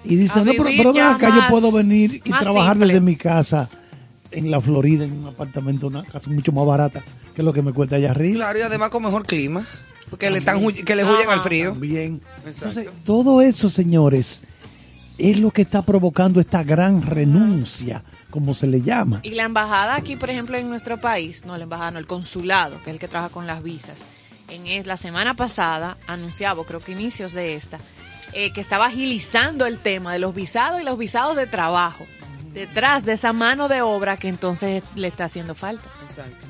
y dice, no, pero, ven acá, yo puedo venir y trabajar simple". desde mi casa en la Florida, en un apartamento, una casa mucho más barata que lo que me cuesta allá arriba. Claro, y además con mejor clima. Porque le están que le huyen al frío. También. Exacto. Entonces, todo eso, señores, es lo que está provocando esta gran renuncia, como se le llama. Y la embajada aquí, por ejemplo, en nuestro país, no la embajada, no, el consulado, que es el que trabaja con las visas, en es- la semana pasada anunciaba, creo que inicios de esta, eh, que estaba agilizando el tema de los visados y los visados de trabajo, detrás de esa mano de obra que entonces le está haciendo falta. Exacto.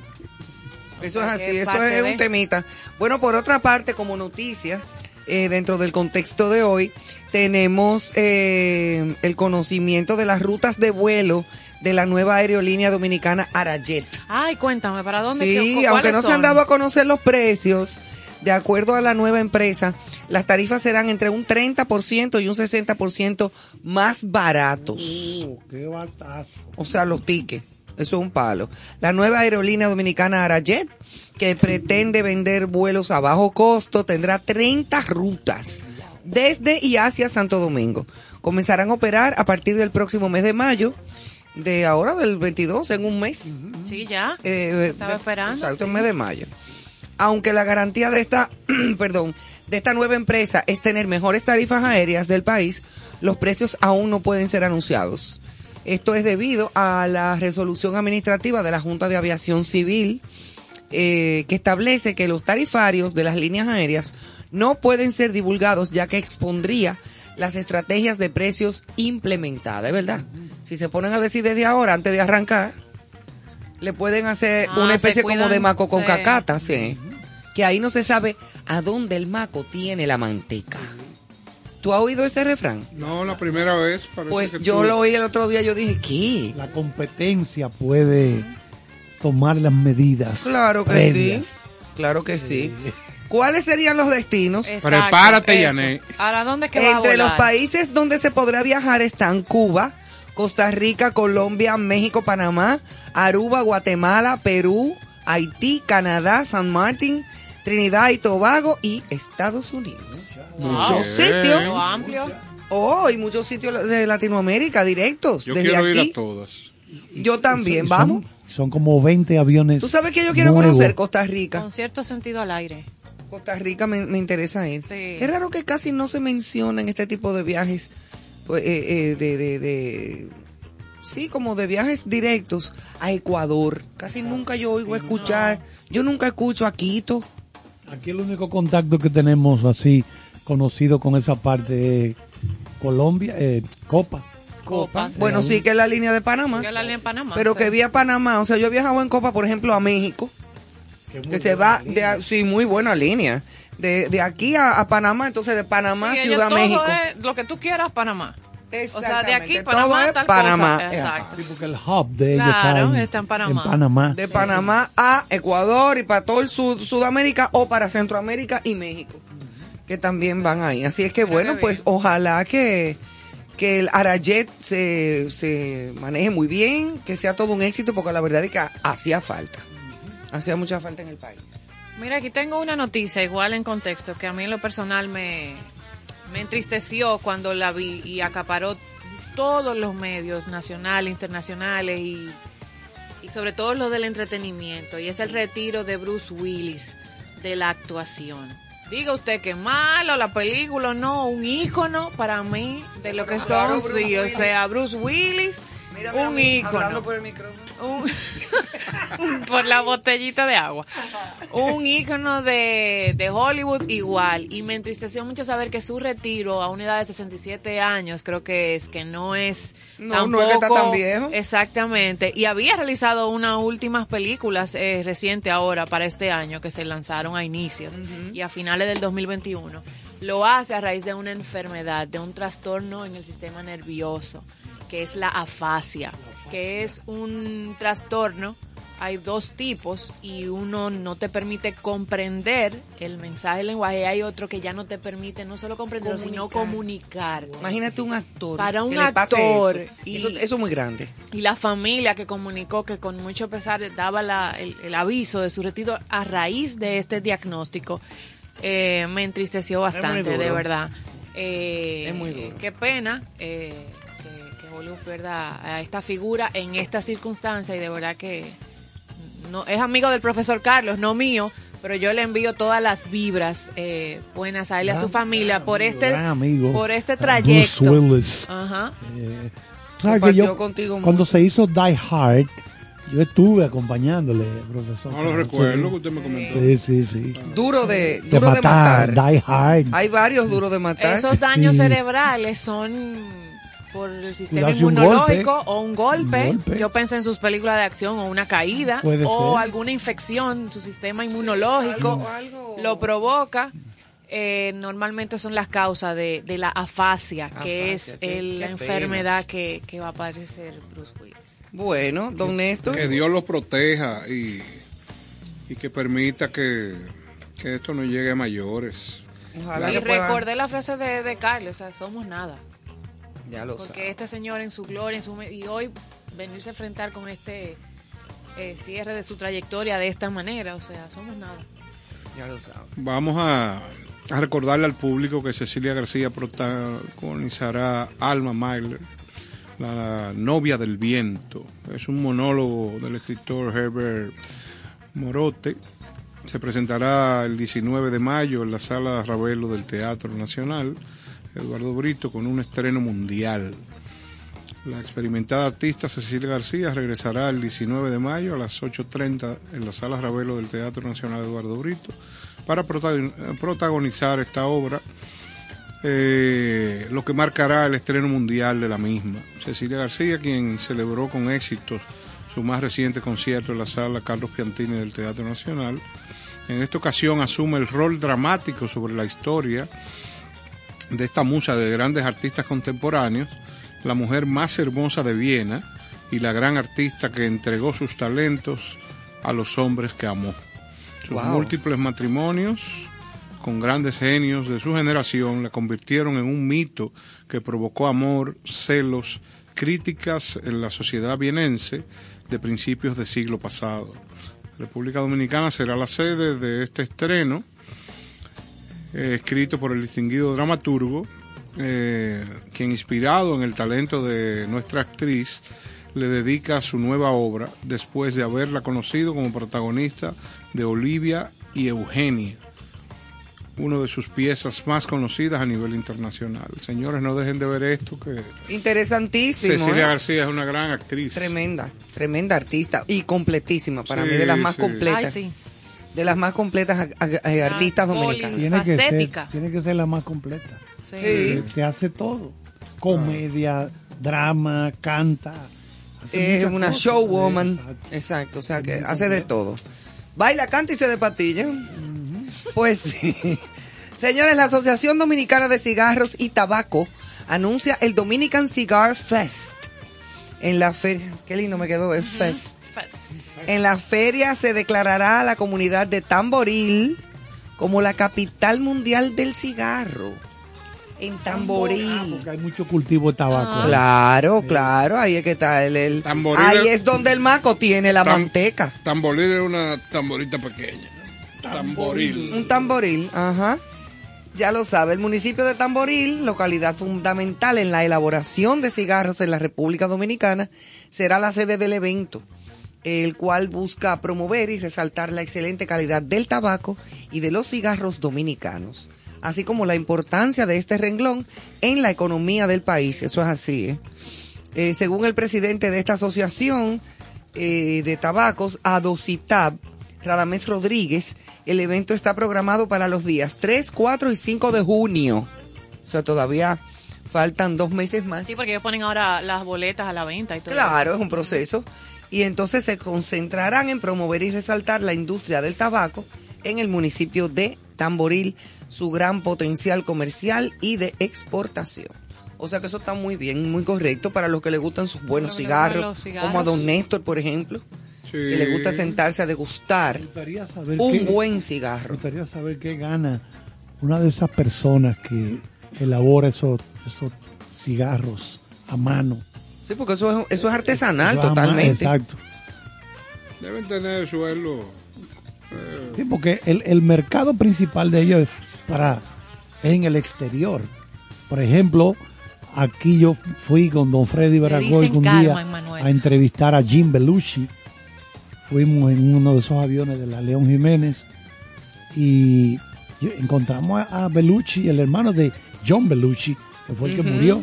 Eso es así, eso es de- un temita. Bueno, por otra parte, como noticia, eh, dentro del contexto de hoy, tenemos eh, el conocimiento de las rutas de vuelo de la nueva aerolínea dominicana Arayet. Ay, cuéntame, ¿para dónde? Sí, qué- aunque no se han dado a conocer los precios, de acuerdo a la nueva empresa, las tarifas serán entre un 30% y un 60% más baratos. qué batazo. O sea, los tickets. Eso es un palo. La nueva aerolínea dominicana Arayet, que pretende vender vuelos a bajo costo, tendrá 30 rutas desde y hacia Santo Domingo. Comenzarán a operar a partir del próximo mes de mayo, de ahora del 22, en un mes. Sí, ya. Eh, Estaba esperando. Exacto, sí. el mes de mayo. Aunque la garantía de esta, perdón, de esta nueva empresa es tener mejores tarifas aéreas del país, los precios aún no pueden ser anunciados. Esto es debido a la resolución administrativa de la Junta de Aviación Civil, eh, que establece que los tarifarios de las líneas aéreas no pueden ser divulgados ya que expondría las estrategias de precios implementadas, ¿es verdad? Si se ponen a decir desde ahora, antes de arrancar, le pueden hacer Ah, una especie como de maco con sí. cacata, sí. Que ahí no se sabe a dónde el maco tiene la manteca. ¿Tú has oído ese refrán? No, la primera vez. Pues que yo tú- lo oí el otro día, yo dije, ¿qué? La competencia puede tomar las medidas. Claro que previas. sí. Claro que sí. ¿Cuáles serían los destinos? Exacto, Prepárate. Yané. ¿Ahora dónde es que va a Entre los países donde se podrá viajar están Cuba, Costa Rica, Colombia, México, Panamá, Aruba, Guatemala, Perú, Haití, Canadá, San Martín, Trinidad y Tobago y Estados Unidos. Wow. Muchos sitios. Amplio. Oh, y muchos sitios de Latinoamérica directos. Yo desde quiero ir aquí. a todas. Yo también, vamos. Son como 20 aviones. Tú sabes que yo quiero nuevos. conocer Costa Rica. Con cierto sentido al aire. Costa Rica me, me interesa ir. Sí. Qué raro que casi no se menciona en este tipo de viajes, pues, eh, eh, de, de, de- sí, como de viajes directos a Ecuador. Casi nunca yo oigo escuchar, yo nunca escucho a Quito. Aquí el único contacto que tenemos así conocido con esa parte es Colombia, eh, Copa. Copa. Bueno, sí, que es la línea de Panamá. Yo la leí en Panamá. Pero sí. que vi a Panamá, o sea, yo he viajado en Copa, por ejemplo, a México, que se va, de, a- sí, muy buena línea. De, de aquí a, a Panamá, entonces de Panamá, Sí, Ciudad todo México. es lo que tú quieras, Panamá. O sea, de aquí, todo Panamá, es tal Panamá. cosa. Exacto. Sí, porque el hub de ellos Claro, está, en, está en Panamá. en Panamá. de Panamá a Ecuador y para todo el sud- Sudamérica o para Centroamérica y México, que también van ahí. Así es que bueno, pues ojalá que, que el Arayet se, se maneje muy bien, que sea todo un éxito, porque la verdad es que hacía falta. Hacía mucha falta en el país. Mira, aquí tengo una noticia igual en contexto que a mí en lo personal me, me entristeció cuando la vi y acaparó todos los medios nacionales, internacionales y, y sobre todo lo del entretenimiento y es el retiro de Bruce Willis de la actuación. Diga usted que malo la película o no, un ícono para mí de lo que Claro, son, Bruce sí, o sea, Bruce Willis, Mírame un mí, ícono. por el micrófono. Un- por la botellita de agua. Un ícono de, de Hollywood igual. Y me entristeció mucho saber que su retiro a una edad de 67 años, creo que es, que no es No, tampoco... no es que está tan viejo. Exactamente. Y había realizado unas últimas películas eh, reciente ahora para este año que se lanzaron a inicios y a finales del 2021. Lo hace a raíz de una enfermedad, de un trastorno en el sistema nervioso, que es la afasia, que es un trastorno. Hay dos tipos y uno no te permite comprender el mensaje del lenguaje y hay otro que ya no te permite no solo comprenderlo, sino comunicar. Imagínate un actor. Para un que le pase actor. Eso. Y- Eso, eso es muy grande. y la familia que comunicó que con mucho pesar daba la- el, el aviso de su retiro a raíz de este diagnóstico, eh, me entristeció bastante, de verdad. Eh, Es muy duro. Qué pena eh, Hollywood pierda a esta figura en esta circunstancia y de verdad que no es amigo del profesor Carlos, no mío, pero yo le envío todas las vibras eh, buenas a él y a su Gran- familia por este gran amigo. por este Bruce trayecto. Willis. Ajá. ¿Sabes que Compartió yo, contigo cuando se hizo Die Hard, yo estuve acompañándole, profesor. No lo recuerdo que usted me comentó. Sí, sí, sí. Duro de, duro de matar, matar. Die Hard. Hay varios duros de matar. Esos daños Sí. cerebrales son por el sistema un inmunológico o un golpe. Un golpe. Yo pensé en sus películas de acción o una caída Puede o ser. alguna infección, su sistema inmunológico lo provoca. Eh, normalmente son las causas de, de la afasia, que Afasia, es qué- el- qué la enfermedad que, que va a padecer Bruce Willis. Bueno, don Néstor. Que Dios los proteja y, y que permita que, que esto no llegue a mayores. Ojalá y recordé la frase de, de Carlos, o sea, somos nada. Ya lo Porque sabe. este señor en su gloria, en su, me- y hoy venirse a enfrentar con este eh, cierre de su trayectoria de esta manera, o sea, somos nada. Ya lo sabe. Vamos a, a recordarle al público que Cecilia García protagonizará Alma Myler, la novia del viento. Es un monólogo del escritor Herbert Morote. Se presentará el 19 de mayo en la sala Ravelo del Teatro Nacional, Eduardo Brito, con un estreno mundial. La experimentada artista Cecilia García regresará el 19 de mayo a las 8.30 en la sala Ravelo del Teatro Nacional Eduardo Brito para protagon- protagonizar esta obra, eh, lo que marcará el estreno mundial de la misma. Cecilia García, quien celebró con éxito su más reciente concierto en la sala Carlos Piantini del Teatro Nacional, en esta ocasión asume el rol dramático sobre la historia de esta musa de grandes artistas contemporáneos, la mujer más hermosa de Viena y la gran artista que entregó sus talentos a los hombres que amó. Sus Wow. múltiples matrimonios con grandes genios de su generación la convirtieron en un mito que provocó amor, celos, críticas en la sociedad vienense de principios del siglo pasado. República Dominicana será la sede de este estreno, eh, escrito por el distinguido dramaturgo, eh, quien inspirado en el talento de nuestra actriz, le dedica su nueva obra después de haberla conocido como protagonista de Olivia y Eugenia, una de sus piezas más conocidas a nivel internacional. Señores, no dejen de ver esto, que Interesantísimo. Cecilia ¿eh? García es una gran actriz. Tremenda, tremenda artista y completísima para Sí, mí, de las más sí. completas. Ay, sí. De las más completas a- a- a- artistas dominicanas. Tiene que, ser, tiene que ser la más completa. Sí. Eh, Te hace todo. Comedia, drama, canta. hace Es una cosas. showwoman. Exacto. Exacto, o sea que hace de todo. Baila, canta y se despatilla. Pues sí. Señores, la Asociación Dominicana de Cigarros y Tabaco anuncia el Dominican Cigar Fest. En la feria, qué lindo me quedó el Fest. En la feria se declarará a la comunidad de Tamboril como la capital mundial del cigarro. En Ah, Tamboril. porque hay mucho cultivo de tabaco. Claro, claro, ahí es que está el, el- Tamboril ahí es- es donde el maco tiene la Tam- manteca. Tamboril es una tamborita pequeña. Tamboril. Un tamboril, ajá. Ya lo sabe, el municipio de Tamboril, localidad fundamental en la elaboración de cigarros en la República Dominicana, será la sede del evento, el cual busca promover y resaltar la excelente calidad del tabaco y de los cigarros dominicanos, así como la importancia de este renglón en la economía del país. Eso es así, ¿eh? Eh, según el presidente de esta asociación eh, de tabacos, Adocitab, Radamés Rodríguez, el evento está programado para los días 3, 4 y 5 de junio. O sea, todavía faltan dos meses más. Sí, porque ellos ponen ahora las boletas a la venta y todo Claro, eso. es un proceso. Y entonces se concentrarán en promover y resaltar la industria del tabaco en el municipio de Tamboril, su gran potencial comercial y de exportación. O sea que eso está muy bien, muy correcto para los que les gustan sus buenos cigarros, cigarros. como a don Néstor, por ejemplo, Sí. que le gusta sentarse a degustar Me un qué- buen Me cigarro. gustaría saber qué gana una de esas personas que elabora esos, esos cigarros a mano. Sí, porque eso es, eso es artesanal Eso a mano, totalmente. Exacto. Deben tener suelo. Sí, porque el, el mercado principal de ellos es para es en el exterior. Por ejemplo, aquí yo fui con don Freddy Baragoy un día a entrevistar a Jim Belushi. Fuimos en uno de esos aviones de la León Jiménez y encontramos a, Belushi, el hermano de John Belushi, que fue el que murió.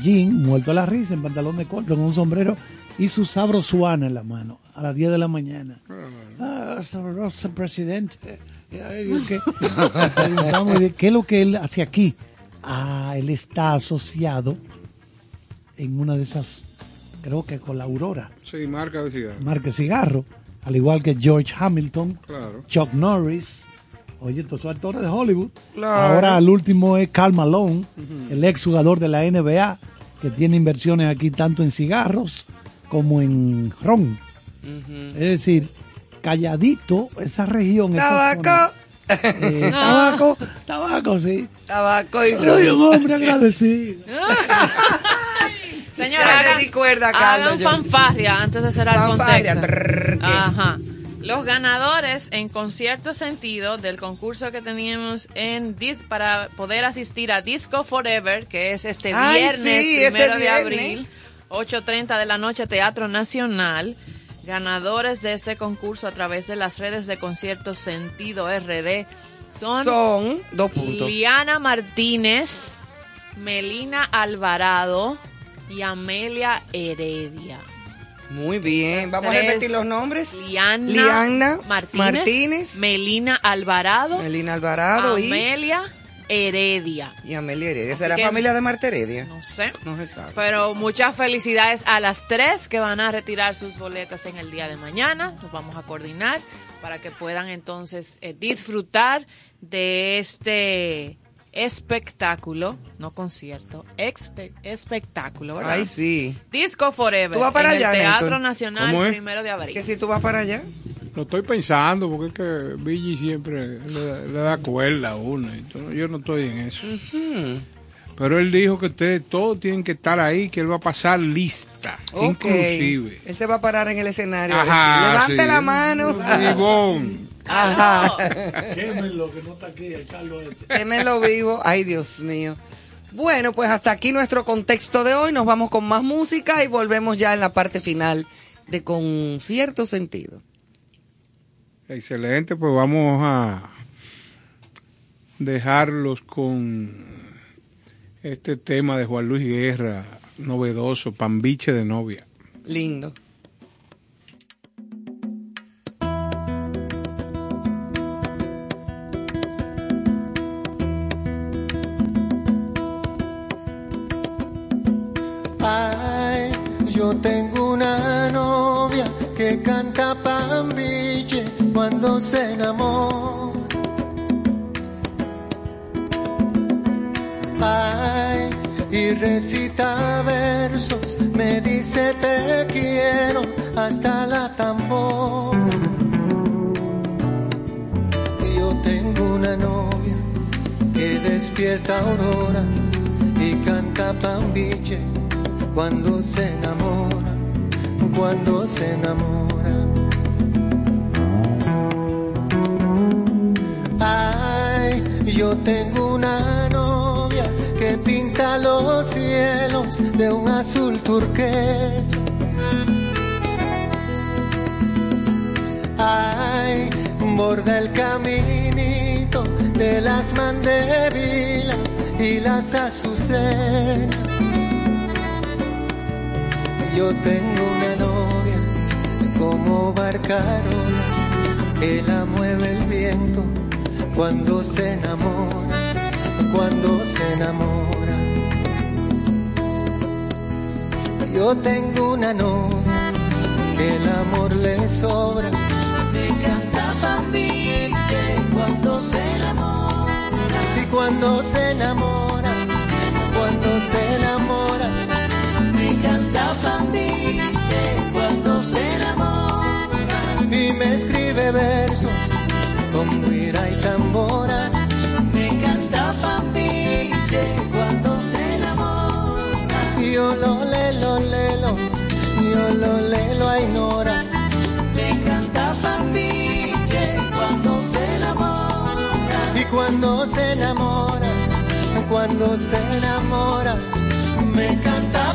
Jim, muerto a la risa, en pantalón de corto, con un sombrero y su sabrosuana en la mano, a las 10 de la mañana. Ah, sabroso presidente. ¿Qué, Preguntamos, ¿y de ¿qué es lo que él hace aquí? Ah, él está asociado en una de esas, creo que con la Aurora, Sí, marca de cigarro. marca de cigarro, al igual que George Hamilton, Claro. Chuck Norris. Oye, estos son actores de Hollywood. Claro. Ahora el último es Carl Malone, el ex jugador de la NBA, que tiene inversiones aquí tanto en cigarros como en ron. Es decir, calladito, esa región, esa zona. Tabaco. Eh, tabaco, tabaco, sí. Tabaco y Pero soy un hombre agradecido. Señora, hagan, cuerda, Carlos, hagan fanfarria antes de cerrar el contexto. Ajá. Los ganadores en concierto sentido del concurso que teníamos en Dis para poder asistir a Disco Forever, que es este Ay, viernes, sí, este primero de viernes. abril, 8.30 de la noche, Teatro Nacional. Ganadores de este concurso a través de las redes de concierto Sentido RD son, Son dos puntos. Liana Martínez, Melina Alvarado y Amelia Heredia. Muy bien. Vamos a repetir los nombres. Liana, Liana Martínez, Martínez. Melina Alvarado, Melina Alvarado y, Amelia Heredia. y Amelia Heredia. ¿Será que- familia de Marta Heredia? No sé. No se sabe. Pero muchas felicidades a las tres que van a retirar sus boletas en el día de mañana. Nos vamos a coordinar para que puedan entonces eh, disfrutar de este espectáculo, no concierto, expe- espectáculo, ¿verdad? Ay, sí. Disco Forever. ¿Tú vas para en allá, el Teatro Néstor? Nacional, ¿Cómo es? primero de abril. Que si tú vas para allá. Lo estoy pensando porque es que Billy siempre le, le da cuerda a uno. yo no estoy en eso. Pero él dijo que ustedes todos tienen que estar ahí, que él va a pasar lista, inclusive. Él se va a parar en el escenario. Ajá, Levante sí. la mano. Ajá. Quémenlo, que no está aquí el Carlos. este. Quémelo vivo. Ay, Dios mío. Bueno, pues hasta aquí nuestro contexto de hoy. Nos vamos con más música y volvemos ya en la parte final de Con cierto sentido. Excelente, pues vamos a dejarlos con este tema de Juan Luis Guerra, novedoso, Pambiche de novia. Lindo. Yo tengo una novia que canta pambiche cuando se enamora. Ay, y recita versos, me dice te quiero hasta la tambora. Yo tengo una novia que despierta auroras y canta pambiche cuando se enamora, cuando se enamora. Ay, yo tengo una novia que pinta los cielos de un azul turquesa. Ay, borda el caminito de las mandebilas y las azucenas. Yo tengo una novia como barcarola que la mueve el viento cuando se enamora, cuando se enamora. Yo tengo una novia que el amor le sobra. Me canta pambiche cuando se enamora. Y cuando se enamora, cuando se enamora. Me canta pambiche cuando se enamora. Y me escribe versos con guira y tambora. Me canta pambiche cuando se enamora. Yo lo lelo, lelo, yo lo lelo a ignora. Me canta pambiche cuando se enamora. Y cuando se enamora, cuando se enamora, me canta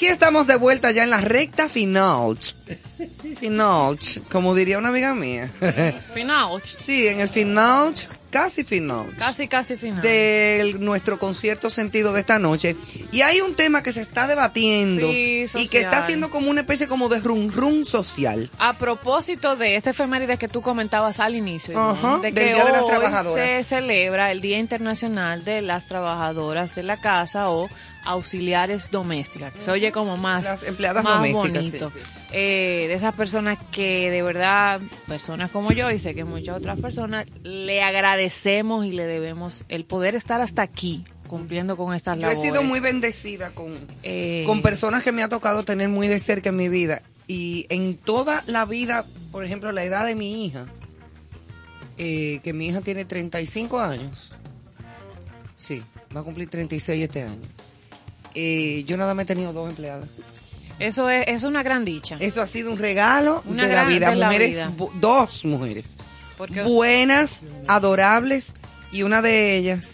Aquí estamos de vuelta ya en la recta final. Final, como diría una amiga mía. Final. Sí, en el final, casi final. Casi, casi final. de nuestro concierto sentido de esta noche. Y hay un tema que se está debatiendo Sí, y que está haciendo como una especie como de rum rum social. A propósito de esa efeméride que tú comentabas al inicio, de del que Día de las hoy Trabajadoras. se celebra el Día Internacional de las Trabajadoras de la Casa o auxiliares domésticas. que Se oye como más, Las empleadas más domésticas, bonito. sí, sí. Eh, de esas personas que de verdad, personas como yo y sé que muchas otras personas, le agradecemos y le debemos el poder estar hasta aquí cumpliendo con estas Yo he labores. sido muy bendecida con, Eh, con personas que me ha tocado tener muy de cerca en mi vida. Y en toda la vida, por ejemplo, la edad de mi hija, eh, que mi hija tiene 35 años. Sí, va a cumplir 36 este año. Eh, yo nada más he tenido dos empleadas. Eso es, es una gran dicha. Eso ha sido un regalo Una de la vida. de la mujeres, vida. dos mujeres. Buenas, adorables, y una de ellas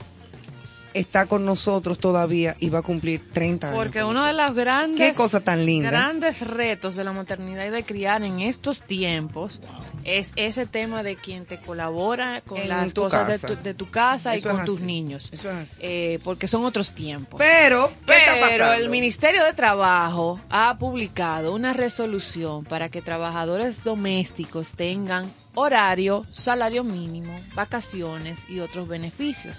está con nosotros todavía y va a cumplir 30 años. Porque uno de los grandes Qué cosa tan linda. grandes retos de la maternidad y de criar en estos tiempos es ese tema de quien te colabora con En las cosas de tu, de tu casa Eso y con tus así. niños. Eso es así. Eh, porque son otros tiempos. Pero, ¿qué está Pero el Ministerio de Trabajo ha publicado una resolución para que trabajadores domésticos tengan horario, salario mínimo, vacaciones y otros beneficios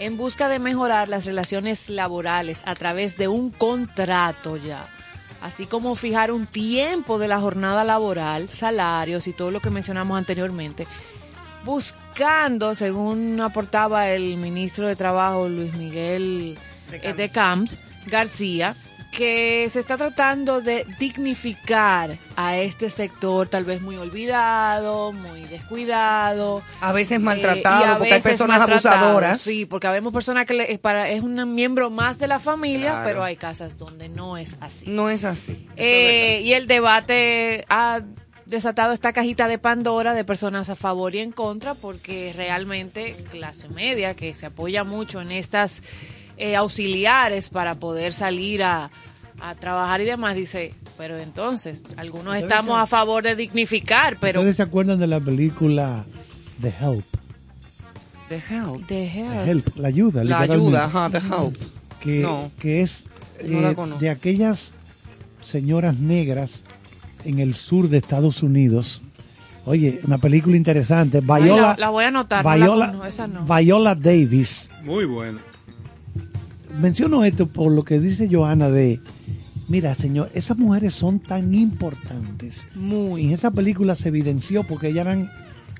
en busca de mejorar las relaciones laborales a través de un contrato ya, así como fijar un tiempo de la jornada laboral, salarios y todo lo que mencionamos anteriormente, buscando, según aportaba el ministro de Trabajo Luis Miguel eh, de Camps García, que se está tratando de dignificar a este sector tal vez muy olvidado, muy descuidado. A veces eh, maltratado, a porque hay veces personas maltratado, abusadoras. Sí, porque vemos personas que le- es, para, es un miembro más de la familia, Claro. pero hay casas donde no es así. No es así. Eh, y el debate ha desatado esta cajita de Pandora de personas a favor y en contra, porque realmente clase media, que se apoya mucho en estas eh, auxiliares para poder salir a, a trabajar y demás, dice, pero entonces, algunos estamos se- a favor de dignificar, pero... ¿Ustedes se acuerdan de la película The Help? The Help. The Help. The Help, la ayuda. La ayuda, ajá, The Help. Que, No. que es eh, de aquellas señoras negras en el sur de Estados Unidos. Oye, una película interesante. Ay, Viola, la, la voy a anotar, no la Viola, esa no. Viola Davis. Muy buena. Menciono esto por lo que dice Joana de, mira señor, esas mujeres son tan importantes. Muy. En esa película se evidenció porque ellas eran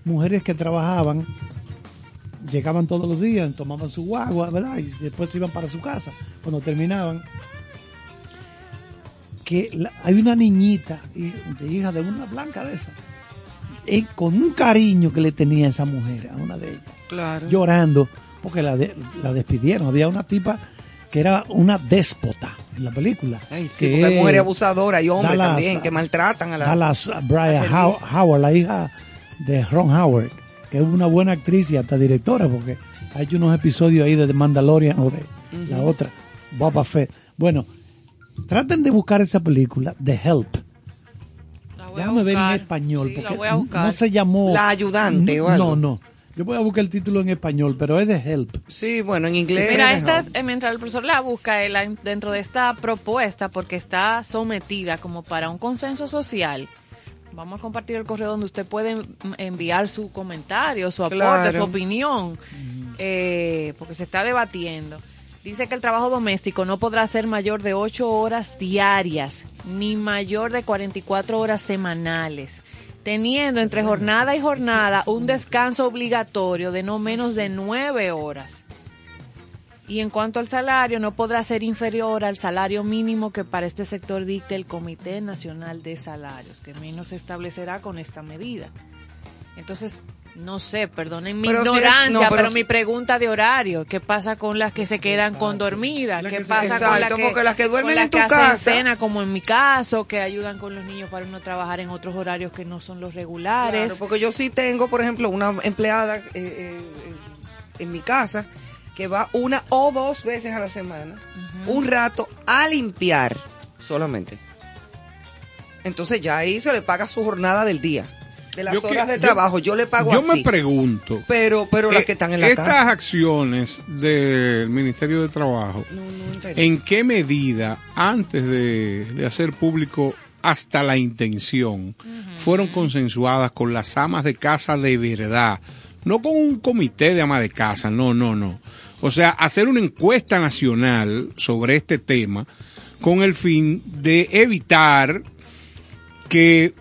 mujeres que trabajaban, llegaban todos los días, tomaban su guagua, ¿verdad? Y después se iban para su casa cuando terminaban. que la- hay una niñita, de hija de una blanca de esa, y con un cariño que le tenía esa mujer, a una de ellas, Claro. llorando, porque la, de- la despidieron. Había una tipa que era una déspota en la película. Ay, sí, que porque hay mujeres abusadoras y hombres Dallas- también que maltratan a la. Dallas Brian a How-. Howard, la hija de Ron Howard, que es una buena actriz y hasta directora, porque hay unos episodios ahí de The Mandalorian o de la otra, Boba Fett. Bueno, traten de buscar esa película, The Help. Déjame ver en español, Sí, la porque voy a buscar. no se llamó... La ayudante o No, algo. no. Yo voy a buscar el título en español, pero es The Help. Sí, bueno, en inglés. Mira, es esta mejor. es, eh, mientras el profesor la busca él, la- dentro de esta propuesta, porque está sometida como para un consenso social, vamos a compartir el correo donde usted puede enviar su comentario, su aporte, Claro. su opinión, eh, porque se está debatiendo. Dice que el trabajo doméstico no podrá ser mayor de 8 horas diarias, ni mayor de 44 horas semanales, teniendo entre jornada y jornada un descanso obligatorio de no menos de 9 horas. Y en cuanto al salario, no podrá ser inferior al salario mínimo que para este sector dicte el Comité Nacional de Salarios, que menos se establecerá con esta medida. Entonces, no sé, perdonen mi Pero si es- ignorancia, no, pero pero, si- mi pregunta de horario, ¿qué pasa con las que se quedan con dormidas? ¿Qué pasa con las que, porque las que duermen con las en tu que hacen casa- cena, como en mi caso, que ayudan con los niños para no trabajar en otros horarios que no son los regulares? Claro, porque yo sí tengo, por ejemplo, una empleada eh, eh, en mi casa que va una o dos veces a la semana, un rato a limpiar solamente. Entonces ya ahí se le paga su jornada del día, de las Yo que- horas de yo- trabajo. Yo le pago Yo así. me pregunto. Pero, pero las eh, que están en la estas casa. acciones del Ministerio de Trabajo, ¿en qué medida, antes de, de hacer público hasta la intención, fueron consensuadas con las amas de casa de verdad? No con un comité de amas de casa, no, no, no. O sea, hacer una encuesta nacional sobre este tema con el fin de evitar que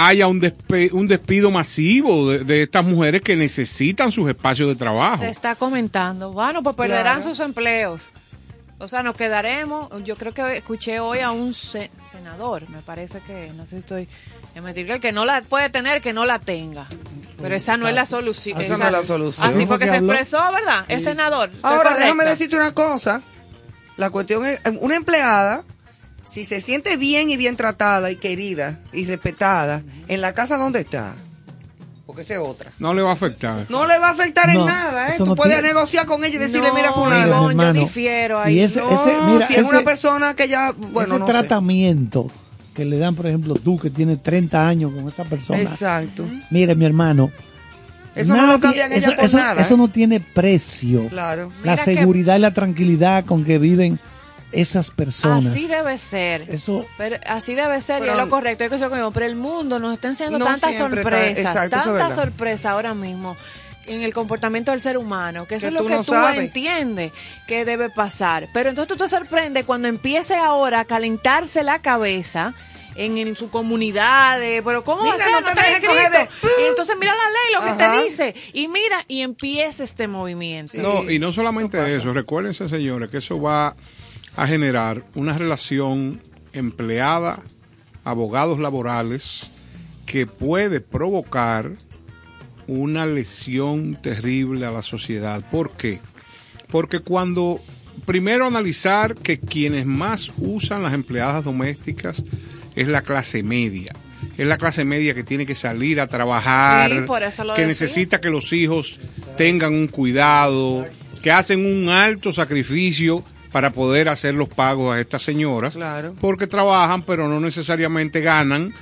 haya un, despe- un despido masivo de, de estas mujeres que necesitan sus espacios de trabajo. Se está comentando. Bueno, pues perderán Claro. sus empleos. O sea, nos quedaremos. Yo creo que escuché hoy a un se- senador, me parece que, no sé si estoy en mentir, que el que no la puede tener, que no la tenga. Pero esa no es la solución. Esa no es la solución. Así fue que se expresó, ¿verdad? El senador. ¿estoy Ahora, déjame decirte una cosa. La cuestión es, una empleada, si se siente bien y bien tratada y querida y respetada, en la casa donde está, porque esa es otra. No le va a afectar. No le va a afectar No, en nada, ¿eh? Tú no puedes tiene- negociar con ella y decirle, No, mira, fulano. Mira, mi hermano, difiero ahí. Y ese, No, ese, mira, si es una persona que ya, bueno, ese no sé. tratamiento que le dan, por ejemplo, tú que tienes 30 años con esta persona. Exacto. Mire, mi hermano. Eso no lo cambian ella eso, por eso- nada, eso ¿eh? no tiene precio. Claro. La Mira que- seguridad y la tranquilidad con que viven esas personas. Así debe ser. Eso- Pero así debe ser Pero- y es lo correcto. Es que eso conmigo. Pero el mundo nos está enseñando No tantas sorpresas, exacto, eso tantas sorpresas ahora mismo en el comportamiento del ser humano, que eso Que es lo tú que no tú sabes. entiendes que debe pasar. Pero entonces tú te sorprendes cuando empiece ahora a calentarse la cabeza en, en su comunidad, de, pero ¿cómo va a Mira, ser? no No te coger de- Y entonces mira la ley, lo que te dice. Y mira, y empieza este movimiento. No, y no solamente eso, recuérdense señores que eso va a generar una relación empleada, abogados laborales, que puede provocar una lesión terrible a la sociedad. ¿Por qué? Porque cuando primero analizar que quienes más usan las empleadas domésticas es la clase media. Es la clase media que tiene que salir a trabajar, Sí, por eso lo que decía. necesita que los hijos tengan un cuidado, que hacen un alto sacrificio para poder hacer los pagos a estas señoras, Claro. porque trabajan pero no necesariamente ganan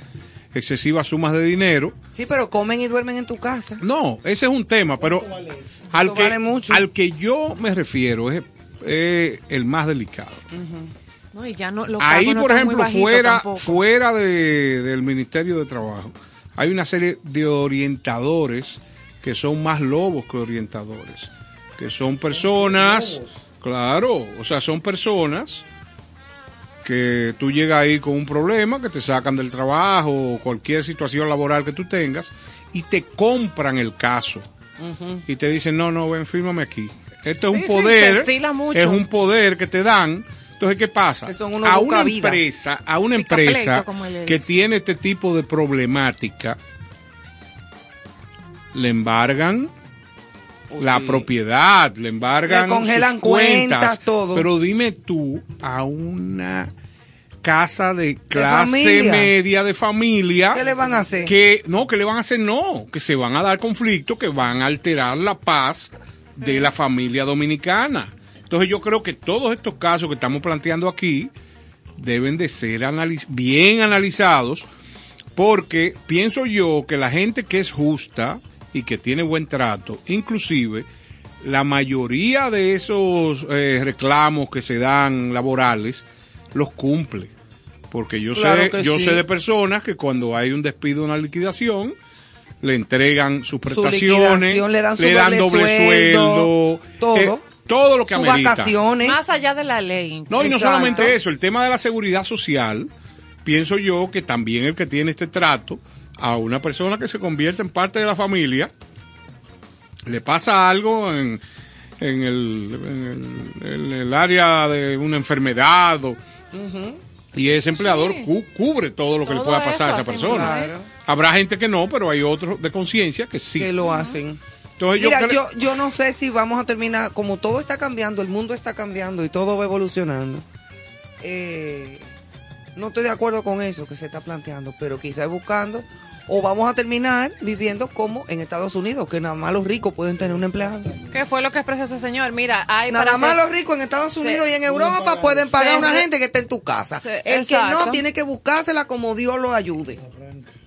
excesivas sumas de dinero. Sí, pero comen y duermen en tu casa. No, ese es un tema, pero al Eso que, vale mucho. al que yo me refiero es, es el más delicado. No, y ya no, los Ahí, no por ejemplo, fuera, tampoco. fuera de- del Ministerio de Trabajo, hay una serie de orientadores que son más lobos que orientadores, que son personas, claro, o sea, son personas que tú llegas ahí con un problema, que te sacan del trabajo o cualquier situación laboral que tú tengas y te compran el caso. Y te dicen, no, no, ven, fírmame aquí. Esto es un poder, es un poder que te dan. Entonces, ¿qué pasa? A una empresa, a una empresa que tiene este tipo de problemática, le embargan la propiedad, le embargan Le congelan sus cuentas, cuentas, todo. Pero dime tú, a una casa de clase media de familia, ¿Qué le van a hacer? Que no, que le van a hacer no, que se van a dar conflictos que van a alterar la paz de la familia dominicana. Entonces yo creo que todos estos casos que estamos planteando aquí deben de ser analiz- bien analizados porque pienso yo que la gente que es justa y que tiene buen trato, inclusive la mayoría de esos eh, reclamos que se dan laborales los cumple. Porque yo Claro sé, yo sí. sé de personas que cuando hay un despido, una liquidación, le entregan sus Su prestaciones, le dan su doble, doble sueldo, sueldo, todo. eh, todo lo que Sus amerita. vacaciones. Más allá de la ley. No, y no Exacto. solamente eso, el tema de la seguridad social, pienso yo que también el que tiene este trato a una persona que se convierte en parte de la familia, le pasa algo en, en el, en el- en el área de una enfermedad o- y ese empleador cu- cubre todo lo que le pueda pasar a esa persona. claro. Habrá gente que no, pero hay otros de conciencia que sí. que lo hacen. Entonces yo Mira, creo- yo, yo no sé si vamos a terminar, como todo está cambiando, el mundo está cambiando y todo va evolucionando. Eh, no estoy de acuerdo con eso que se está planteando, pero quizás buscando, o vamos a terminar viviendo como en Estados Unidos, que nada más los ricos pueden tener un empleado. ¿Qué fue lo que expresó ese señor? Mira, hay Nada para más los ricos en Estados Se- Unidos y en Europa pueden pagar a una gente que esté en tu casa. Se- el que no tiene que buscársela como Dios lo ayude.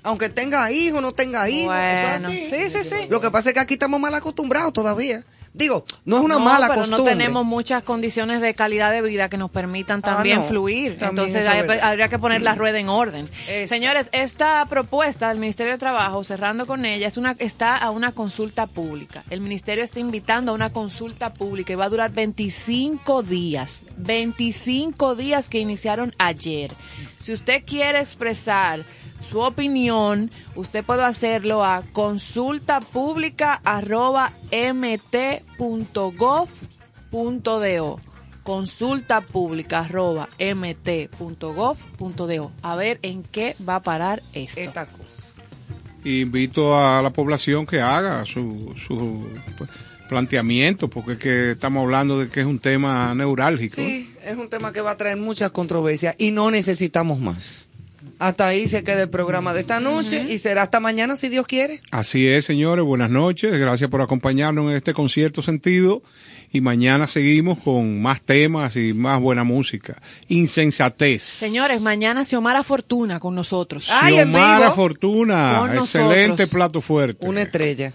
Aunque tenga hijos, no tenga hijos. eso Bueno, es así. sí, sí, sí. Lo que pasa es que aquí estamos mal acostumbrados todavía. Digo, no es una No, mala pero costumbre. no tenemos muchas condiciones de calidad de vida que nos permitan Ah, también no. fluir. También Entonces hay- habría que poner la rueda en orden. Señores, esta propuesta del Ministerio de Trabajo, cerrando con ella, es una está a una consulta pública. El Ministerio está invitando a una consulta pública y va a durar 25 días. 25 días que iniciaron ayer. Si usted quiere expresar su opinión, usted puede hacerlo a consultapublica.mt.gov.do. Consulta pública arroba mt.gov.do. A ver en qué va a parar esto. Esta cosa. invito a la población que haga su, su planteamiento, porque es que estamos hablando de que es un tema neurálgico. Sí, es un tema que va a traer muchas controversias y no necesitamos más. Hasta ahí se queda el programa de esta noche y será hasta mañana si Dios quiere. Así es, señores, buenas noches, gracias por acompañarnos en este concierto sentido y mañana seguimos con más temas y más buena música. Insensatez. Señores, mañana Xiomara Fortuna con nosotros. Xiomara Fortuna, Con excelente nosotros. plato fuerte. Una estrella.